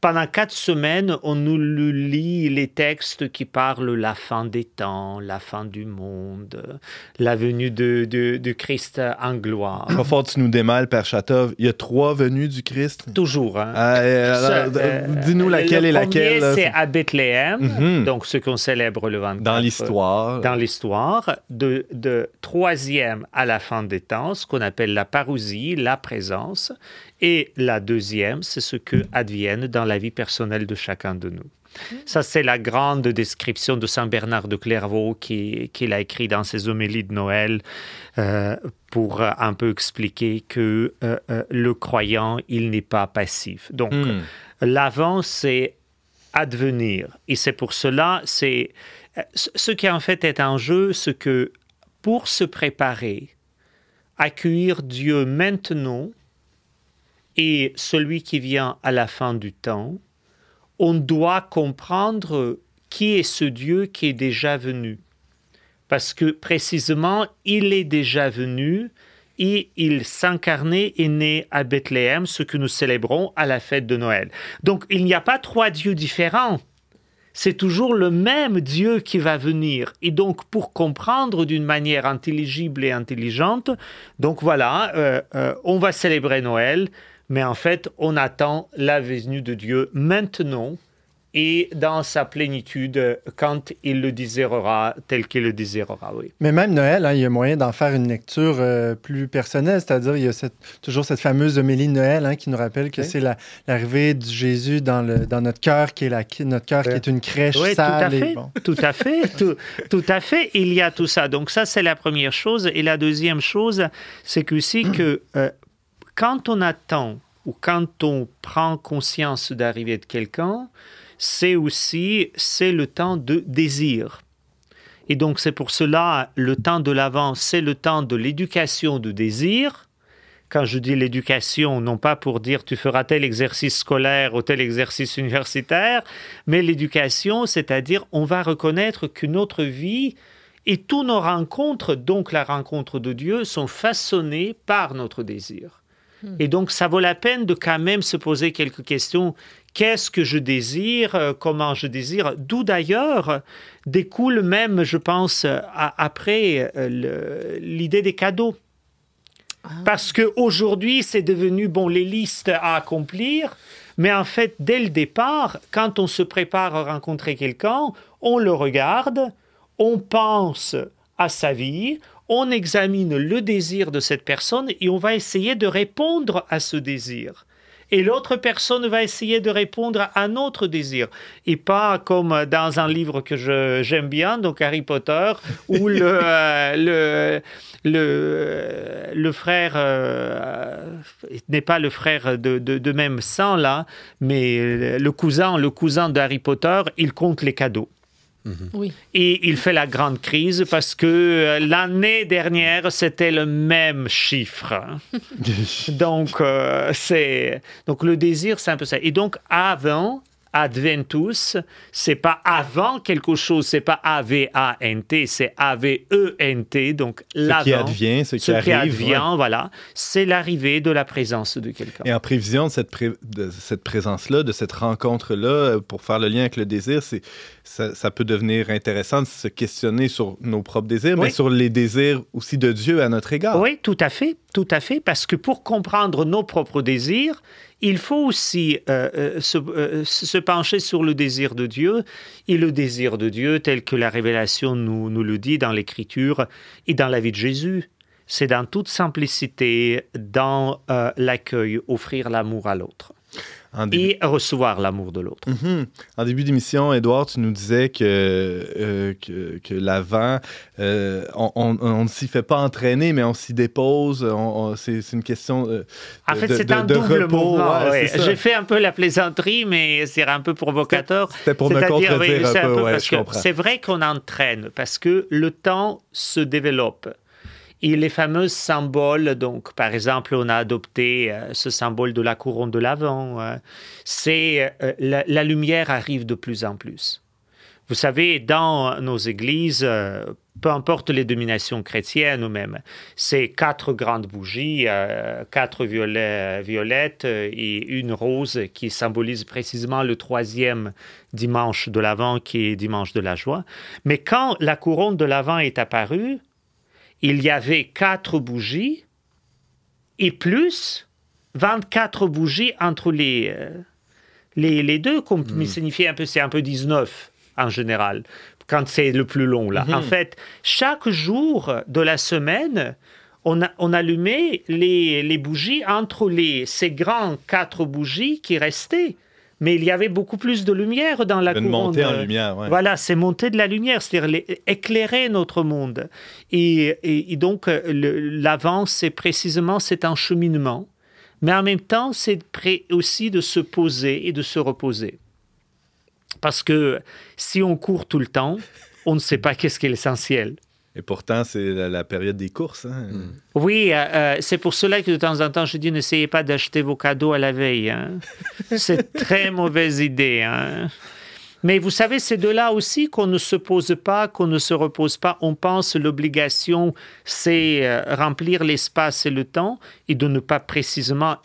pendant quatre semaines, on nous lit les textes qui parlent la fin des temps, la fin du monde, la venue de, de, Christ en gloire. Pas tu nous démêles, Père Chatov. Il y a trois venues du Christ? Toujours. Hein. Ah, euh, euh, dis-nous laquelle est laquelle. C'est à Bethléem, mhm. donc ce qu'on célèbre le 24. Dans l'histoire. Dans l'histoire. De, de troisième à la fin des temps, ce qu'on appelle la parousie, la présence. Et la deuxième, c'est ce que advienne dans la vie personnelle de chacun de nous. Ça, c'est la grande description de Saint Bernard de Clairvaux qu'il a écrit dans ses homélies de Noël euh, pour un peu expliquer que euh, euh, le croyant, il n'est pas passif. Donc, hmm. l'avant, c'est advenir. Et c'est pour cela, c'est ce qui en fait est en jeu, ce que pour se préparer, accueillir Dieu maintenant, et celui qui vient à la fin du temps, on doit comprendre qui est ce Dieu qui est déjà venu. Parce que précisément, il est déjà venu et il s'incarnait et né à Bethléem, ce que nous célébrons à la fête de Noël. Donc il n'y a pas trois dieux différents. C'est toujours le même Dieu qui va venir. Et donc, pour comprendre d'une manière intelligible et intelligente, donc voilà, euh, euh, on va célébrer Noël mais en fait, on attend la venue de Dieu maintenant et dans sa plénitude quand il le désirera tel qu'il le désirera, oui. Mais même Noël, hein, il y a moyen d'en faire une lecture euh, plus personnelle, c'est-à-dire il y a toujours cette fameuse homélie de Noël hein, qui nous rappelle que c'est l'arrivée de Jésus dans, le, dans notre cœur, qui est la, notre cœur qui est une crèche oui, sale. Tout à fait, tout à fait, tout, tout, à fait, il y a tout ça. Donc ça, c'est la première chose. Et la deuxième chose, c'est que aussi que euh, quand on attend ou quand on prend conscience d'arriver de quelqu'un, c'est aussi c'est le temps de désir. Et donc c'est pour cela le temps de l'avant, c'est le temps de l'éducation de désir. Quand je dis l'éducation, non pas pour dire tu feras tel exercice scolaire ou tel exercice universitaire, mais l'éducation, c'est-à-dire on va reconnaître que notre vie et tous nos rencontres, donc la rencontre de Dieu, sont façonnées par notre désir. Et donc, ça vaut la peine de quand même se poser quelques questions. Qu'est-ce que je désire euh, Comment je désire? D'où d'ailleurs découle même, je pense, après euh, l'idée des cadeaux. Ah. Parce qu'aujourd'hui, c'est devenu, bon, les listes à accomplir, mais en fait, dès le départ, quand on se prépare à rencontrer quelqu'un, on le regarde, on pense à sa vie, on examine le désir de cette personne et on va essayer de répondre à ce désir et l'autre personne va essayer de répondre à un autre désir. Et pas comme dans un livre que j'aime bien, donc Harry Potter, où le, euh, le, le, le, frère euh, n'est pas le frère de, de, de, même sang, là, mais le cousin, le cousin d'Harry Potter, il compte les cadeaux. Oui. Et il fait la grande crise parce que euh, l'année dernière, c'était le même chiffre. donc, euh, c'est donc le désir, c'est un peu ça. Et donc, avant, Adventus, c'est pas avant quelque chose, c'est pas A-V-A-N-T, c'est A-V-E-N-T, donc l'avant. Ce qui advient, ce qui ce arrive. Qui advient, voilà. C'est l'arrivée de la présence de quelqu'un. Et en prévision de cette, pré de cette présence-là, de cette rencontre-là, pour faire le lien avec le désir, c'est ça, ça, peut devenir intéressant de se questionner sur nos propres désirs, oui. mais sur les désirs aussi de Dieu à notre égard. Oui, tout à fait, tout à fait, parce que pour comprendre nos propres désirs, il faut aussi euh, euh, se, euh, se, pencher sur le désir de Dieu et le désir de Dieu tel que la révélation nous, nous le dit dans l'Écriture et dans la vie de Jésus. C'est dans toute simplicité, dans euh, l'accueil, offrir l'amour à l'autre. Et recevoir l'amour de l'autre. Mm -hmm. En début d'émission, Edouard, tu nous disais que, euh, que, que l'avant, euh, on, ne s'y fait pas entraîner, mais on s'y dépose. C'est une question euh, En fait, de, c'est de, un de double repos. Ouais, ouais. J'ai fait un peu la plaisanterie, mais c'est un peu provocateur. C'était pour me contredire oui, un peu, ouais, parce que. C'est vrai qu'on entraîne parce que le temps se développe. Et les fameux symboles, donc par exemple, on a adopté euh, ce symbole de la couronne de l'Avent. Euh, c'est euh, la, lumière arrive de plus en plus. Vous savez, dans nos églises, euh, peu importe les dominations chrétiennes ou même, c'est quatre grandes bougies, quatre violettes et une rose qui symbolise précisément le troisième dimanche de l'Avent qui est dimanche de la joie. Mais quand la couronne de l'Avent est apparue, il y avait quatre bougies et plus 24 bougies entre les, euh, les, les, deux, comme mm. signifiait un peu, c'est un peu 19 en général, quand c'est le plus long là. Mm -hmm. En fait, chaque jour de la semaine, on, a, on allumait les, les bougies entre les, ces grands quatre bougies qui restaient mais il y avait beaucoup plus de lumière dans la Une couronne. montée en lumière, ouais. Voilà, c'est monter de la lumière, c'est-à-dire éclairer notre monde. Et, et, et donc, l'avant, c'est précisément cet encheminement, mais en même temps, c'est aussi de se poser et de se reposer. Parce que si on court tout le temps, on ne sait pas qu'est-ce qui est l'essentiel. Et pourtant, c'est la, la, période des courses. Hein? Mm. Oui, euh, c'est pour cela que de temps en temps, je dis n'essayez pas d'acheter vos cadeaux à la veille. Hein? c'est très mauvaise idée. Hein? Mais vous savez, c'est de là aussi qu'on ne se pose pas, qu'on ne se repose pas. On pense l'obligation, c'est euh, remplir l'espace et le temps et de ne pas précisément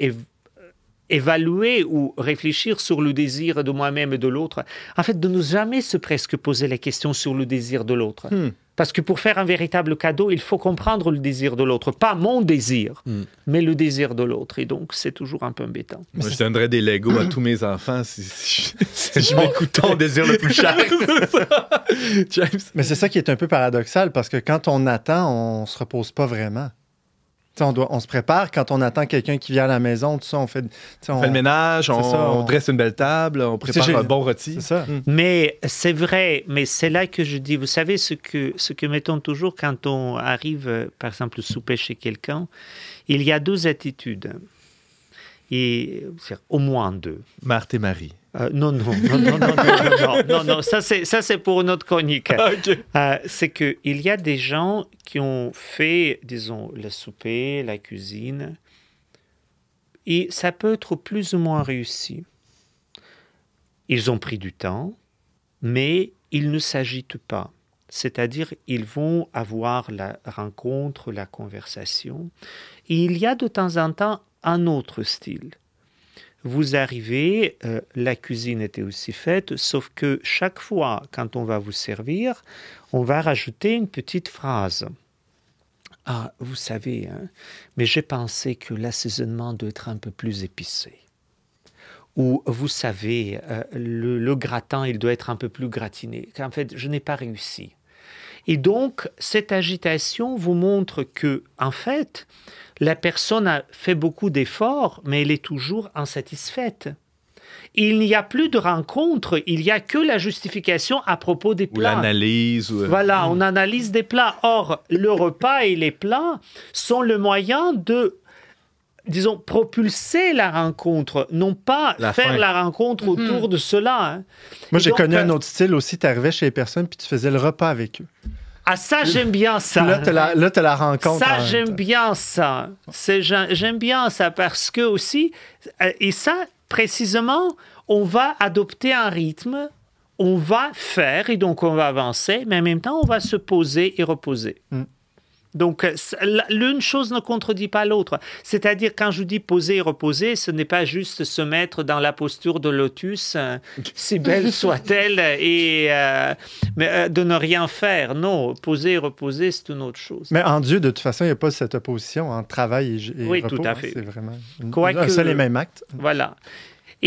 évaluer ou réfléchir sur le désir de moi-même et de l'autre. En fait, de ne jamais se presque poser la question sur le désir de l'autre. Hmm. Parce que pour faire un véritable cadeau, il faut comprendre le désir de l'autre. Pas mon désir, mm. mais le désir de l'autre. Et donc, c'est toujours un peu embêtant. Moi, je donnerais des Legos à tous mes enfants si, si, si je m'écoute ton désir le plus cher. James. Mais c'est ça qui est un peu paradoxal parce que quand on attend, on se repose pas vraiment. On, doit, on, se prépare quand on attend quelqu'un qui vient à la maison, tout ça, on fait, on, on fait le ménage, on, ça, on, dresse une belle table, on prépare un bon rôti. Ça. Mm. Mais c'est vrai, mais c'est là que je dis, vous savez ce que, ce que mettons toujours quand on arrive, par exemple, souper chez quelqu'un, il y a deux attitudes. Et au moins deux. Marthe et Marie. Euh, non, non, non, non, non, non, non, non, non, ça c'est ça c'est pour notre chronique. okay. euh, c'est que il y a des gens qui ont fait, disons, le souper, la cuisine, et ça peut être plus ou moins réussi. Ils ont pris du temps, mais ils ne s'agitent pas. C'est-à-dire, ils vont avoir la rencontre, la conversation. Et il y a de temps en temps un autre style vous arrivez, euh, la cuisine était aussi faite, sauf que chaque fois, quand on va vous servir, on va rajouter une petite phrase. Ah, vous savez, hein, mais j'ai pensé que l'assaisonnement doit être un peu plus épicé. Ou, vous savez, euh, le, le, gratin, il doit être un peu plus gratiné. En fait, je n'ai pas réussi. Et donc, cette agitation vous montre que, en fait, la personne a fait beaucoup d'efforts, mais elle est toujours insatisfaite. Il n'y a plus de rencontre, il n'y a que la justification à propos des Ou plats. l'analyse. Ou... Voilà, on analyse des plats. Or, le repas et les plats sont le moyen de, disons, propulser la rencontre, non pas La faire fin. la rencontre autour de cela. hein. Moi, Et j'ai donc, connu un euh, autre style aussi. Tu arrivais chez les personnes puis tu faisais le repas avec eux. Ah, ça, j'aime bien ça. Là, tu la, là, la rencontre. en Ça, j'aime temps. bien ça. C'est- J'aime j'aime bien ça parce que aussi, euh, et ça, précisément, on va adopter un rythme, on va faire et donc on va avancer, mais en même temps, on va se poser et reposer. Mm. Donc, euh, l'une chose ne contredit pas l'autre. C'est-à-dire, quand je dis poser et reposer, ce n'est pas juste se mettre dans la posture de lotus, euh, si belle soit-elle, et euh, mais, euh, de ne rien faire. Non, poser et reposer, c'est une autre chose. Mais en Dieu, de toute façon, il n'y a pas cette opposition entre travail et, et Oui, repos, tout à hein. fait. C'est vraiment une- Quoique- un seul et même acte. Voilà.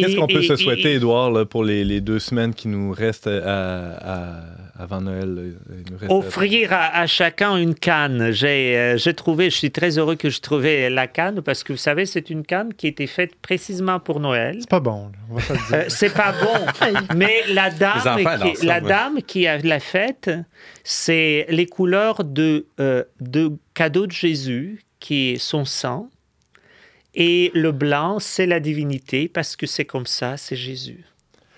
Qu'est-ce qu'on peut et- se souhaiter, et- là, pour les, les deux semaines qui nous restent à- à- avant Noël? là? Il nous reste- Offrir à, à chacun une canne. J'ai euh, j'ai trouvé, je suis très heureux que je trouvais la canne parce que vous savez, c'est une canne qui a été faite précisément pour Noël. C'est pas bon, on va le dire. Euh, c'est pas bon, mais la dame, qui, ça, la ouais. dame qui a la fête, c'est les couleurs de, euh, de cadeau de Jésus, qui est son sang, et le blanc, c'est la divinité parce que c'est comme ça, c'est Jésus.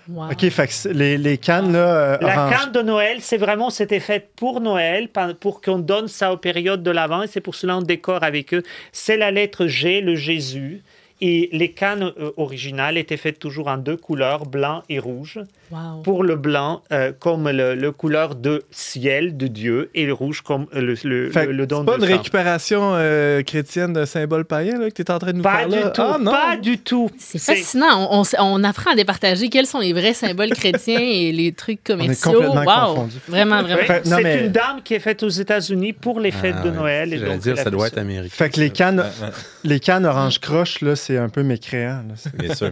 Wow. OK, fait que c'est- les, les cannes, là, euh, La orange. canne de Noël, c'est vraiment, c'était fait pour Noël, pour qu'on donne ça aux périodes de l'Avent, et c'est pour cela qu'on décore avec eux. C'est la lettre G, le Jésus, et les cannes euh, originales étaient faites toujours en deux couleurs, blanc et rouge. Wow. Pour le blanc, euh, comme le, le couleur de ciel, de Dieu, et le rouge comme euh, le, le, Fait le, le don C'est pas de une sang. récupération euh, chrétienne d'un symbole païen là, que tu es en train de nous Pas faire du là? tout, Ah, non. pas du tout. C'est fascinant. On, on on apprend à départager quels sont les vrais symboles chrétiens et les trucs commerciaux. complètement wow. confondus. Vraiment, vraiment. Oui, Fait- non, c'est mais- une dame qui est faite aux États-Unis pour les fêtes Ah, de ouais. Noël. et J'allais donc dire, ça doit être américain. Fait que les cannes, Ouais, ouais. les cannes orange croche, là, c'est un peu mécréant. là. C'est- Bien sûr.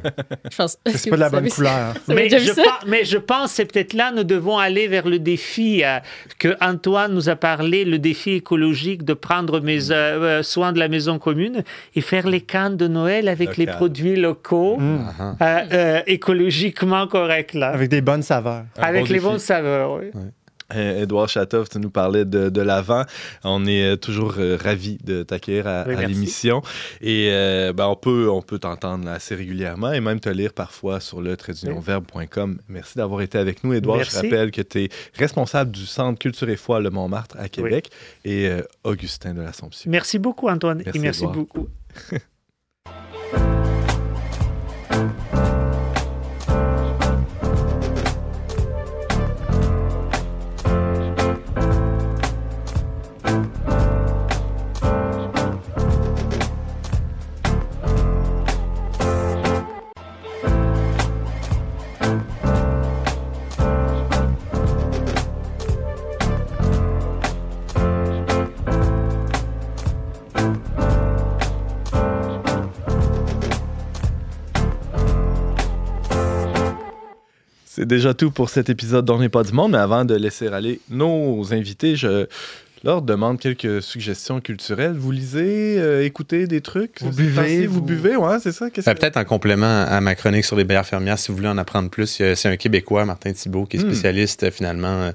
Je pense. C'est pas de la bonne couleur. Mais je, pense, mais je pense c'est peut-être là nous devons aller vers le défi euh, que Antoine nous a parlé, le défi écologique de prendre mes, euh, euh, soin de la maison commune et faire les cannes de Noël avec les Local. produits locaux Mm. Ah, euh, euh, écologiquement corrects là, avec, Avec des bonnes saveurs. Un bon les défi. bonnes saveurs. oui. Édouard Chatov, tu nous parlais de, de l'avant. On est euh, toujours euh, ravis de t'accueillir à, Oui, à l'émission. Et euh, ben, on peut, on peut t'entendre assez régulièrement et même te lire parfois sur le traitdunionverbe.com. Merci d'avoir été avec nous, Édouard. Je rappelle que tu es responsable du Centre Culture et Foi Le Montmartre à Québec et euh, Augustin de l'Assomption. Merci beaucoup Antoine Merci, et merci Edouard. beaucoup. C'est déjà tout pour cet épisode d'On n'est pas du monde, mais avant de laisser aller nos invités, je leur demande quelques suggestions culturelles. Vous lisez, euh, écoutez des trucs? Vous buvez, vous, vous- buvez, ouais, c'est ça? Ben, que- Peut-être en complément à ma chronique sur les bières fermières, si vous voulez en apprendre plus, c'est un Québécois, Martin Thibault, qui est Hmm. spécialiste euh, finalement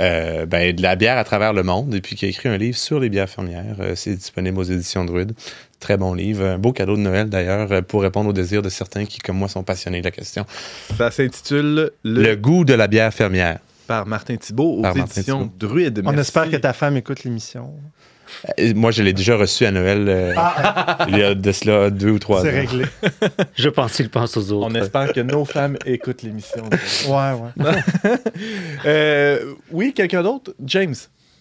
euh, ben, de la bière à travers le monde et puis qui a écrit un livre sur les bières fermières. C'est disponible aux éditions Druide. Très bon livre. Un beau cadeau de Noël d'ailleurs pour répondre aux désirs de certains qui, comme moi, sont passionnés de la question. Ça s'intitule le... Le, goût de la bière fermière. Par Martin Thibault aux Par éditions. Druide. On espère que ta femme écoute l'émission. Euh, Moi, je l'ai déjà reçu à Noël euh, il y a de cela deux ou trois ans. C'est réglé. Je pense qu'il pense aux autres. On espère que nos femmes écoutent l'émission. Ouais, ouais. Euh, oui, quelqu'un d'autre? James.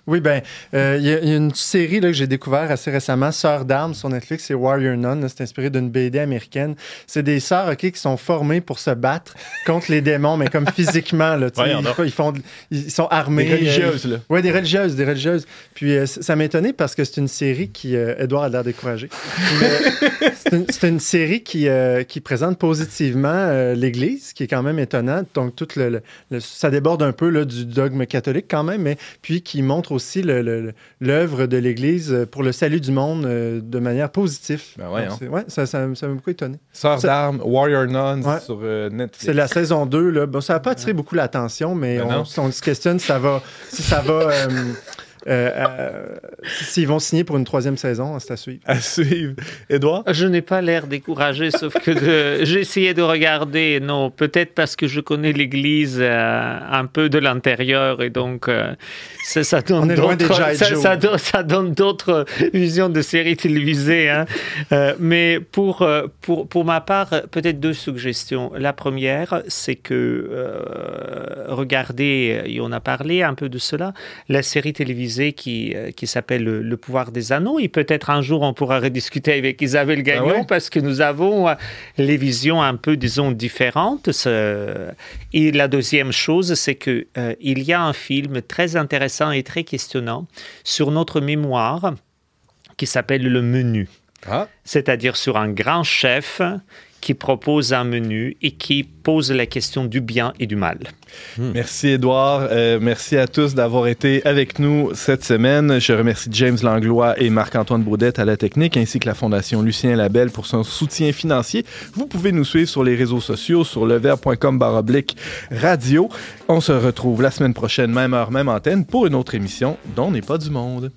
Oui, ben, euh, il y, a- il y a une série là, que j'ai découvert assez récemment, Sœurs d'armes sur Netflix, c'est Warrior Nun. C'est inspiré d'une BD américaine. C'est des sœurs ok, qui sont formées pour se battre contre les démons, mais comme physiquement. Là, Voyons ils, ils font, ils sont armés. Des religieuses, là. Oui, des religieuses, des religieuses. Puis euh, ça m'a étonné parce que c'est une série qui. euh, Edouard a l'air découragé. C'est une, série qui, euh, qui présente positivement euh, l'Église, qui est quand même étonnant. Donc, tout le, le- le- ça déborde un peu là, du dogme catholique quand même, mais puis qui montre aussi l'œuvre de l'Église euh, pour le salut du monde euh, de manière positive. Ben ouais, hein. ouais, ça m'a beaucoup étonné. Sœurs Ça- d'armes, Warrior Nuns Ouais. sur euh, Netflix. C'est la saison 2. Là. Bon, ça n'a pas attiré beaucoup l'attention, mais Ben on, se questionne si ça va. Si ça va euh, euh, S'ils vont signer pour une troisième saison, c'est à suivre. À suivre. Édouard? Je n'ai pas l'air découragé, sauf que de- j'ai essayé de regarder. Non, peut-être parce que je connais l'Église euh, un peu de l'intérieur et donc euh, ça, ça donne d'autres- G.I. ça, Joe. ça donne, ça donne d'autres visions de séries télévisées. hein. Euh, mais pour, pour, pour ma part, peut-être deux suggestions. La première, c'est que euh, regardez, et on a parlé un peu de cela, la série télévisée qui, euh, qui s'appelle le, Le pouvoir des anneaux. Et peut-être un jour, on pourra rediscuter avec Isabelle Gagnon ouais? parce que nous avons euh, les visions un peu, disons, différentes. Et la deuxième chose, c'est que euh, il y a un film très intéressant et très questionnant sur notre mémoire qui s'appelle Le Menu Ah, c'est-à-dire sur un grand chef qui propose un menu et qui pose la question du bien et du mal. Merci Édouard. Euh, merci à tous d'avoir été avec nous cette semaine. Je remercie James Langlois et Marc-Antoine Baudette à la technique, ainsi que la Fondation Lucien Labelle pour son soutien financier. Vous pouvez nous suivre sur les réseaux sociaux, sur leverbe.com baroblique radio. On se retrouve la semaine prochaine, même heure, même antenne, pour une autre émission dont n'est pas du monde.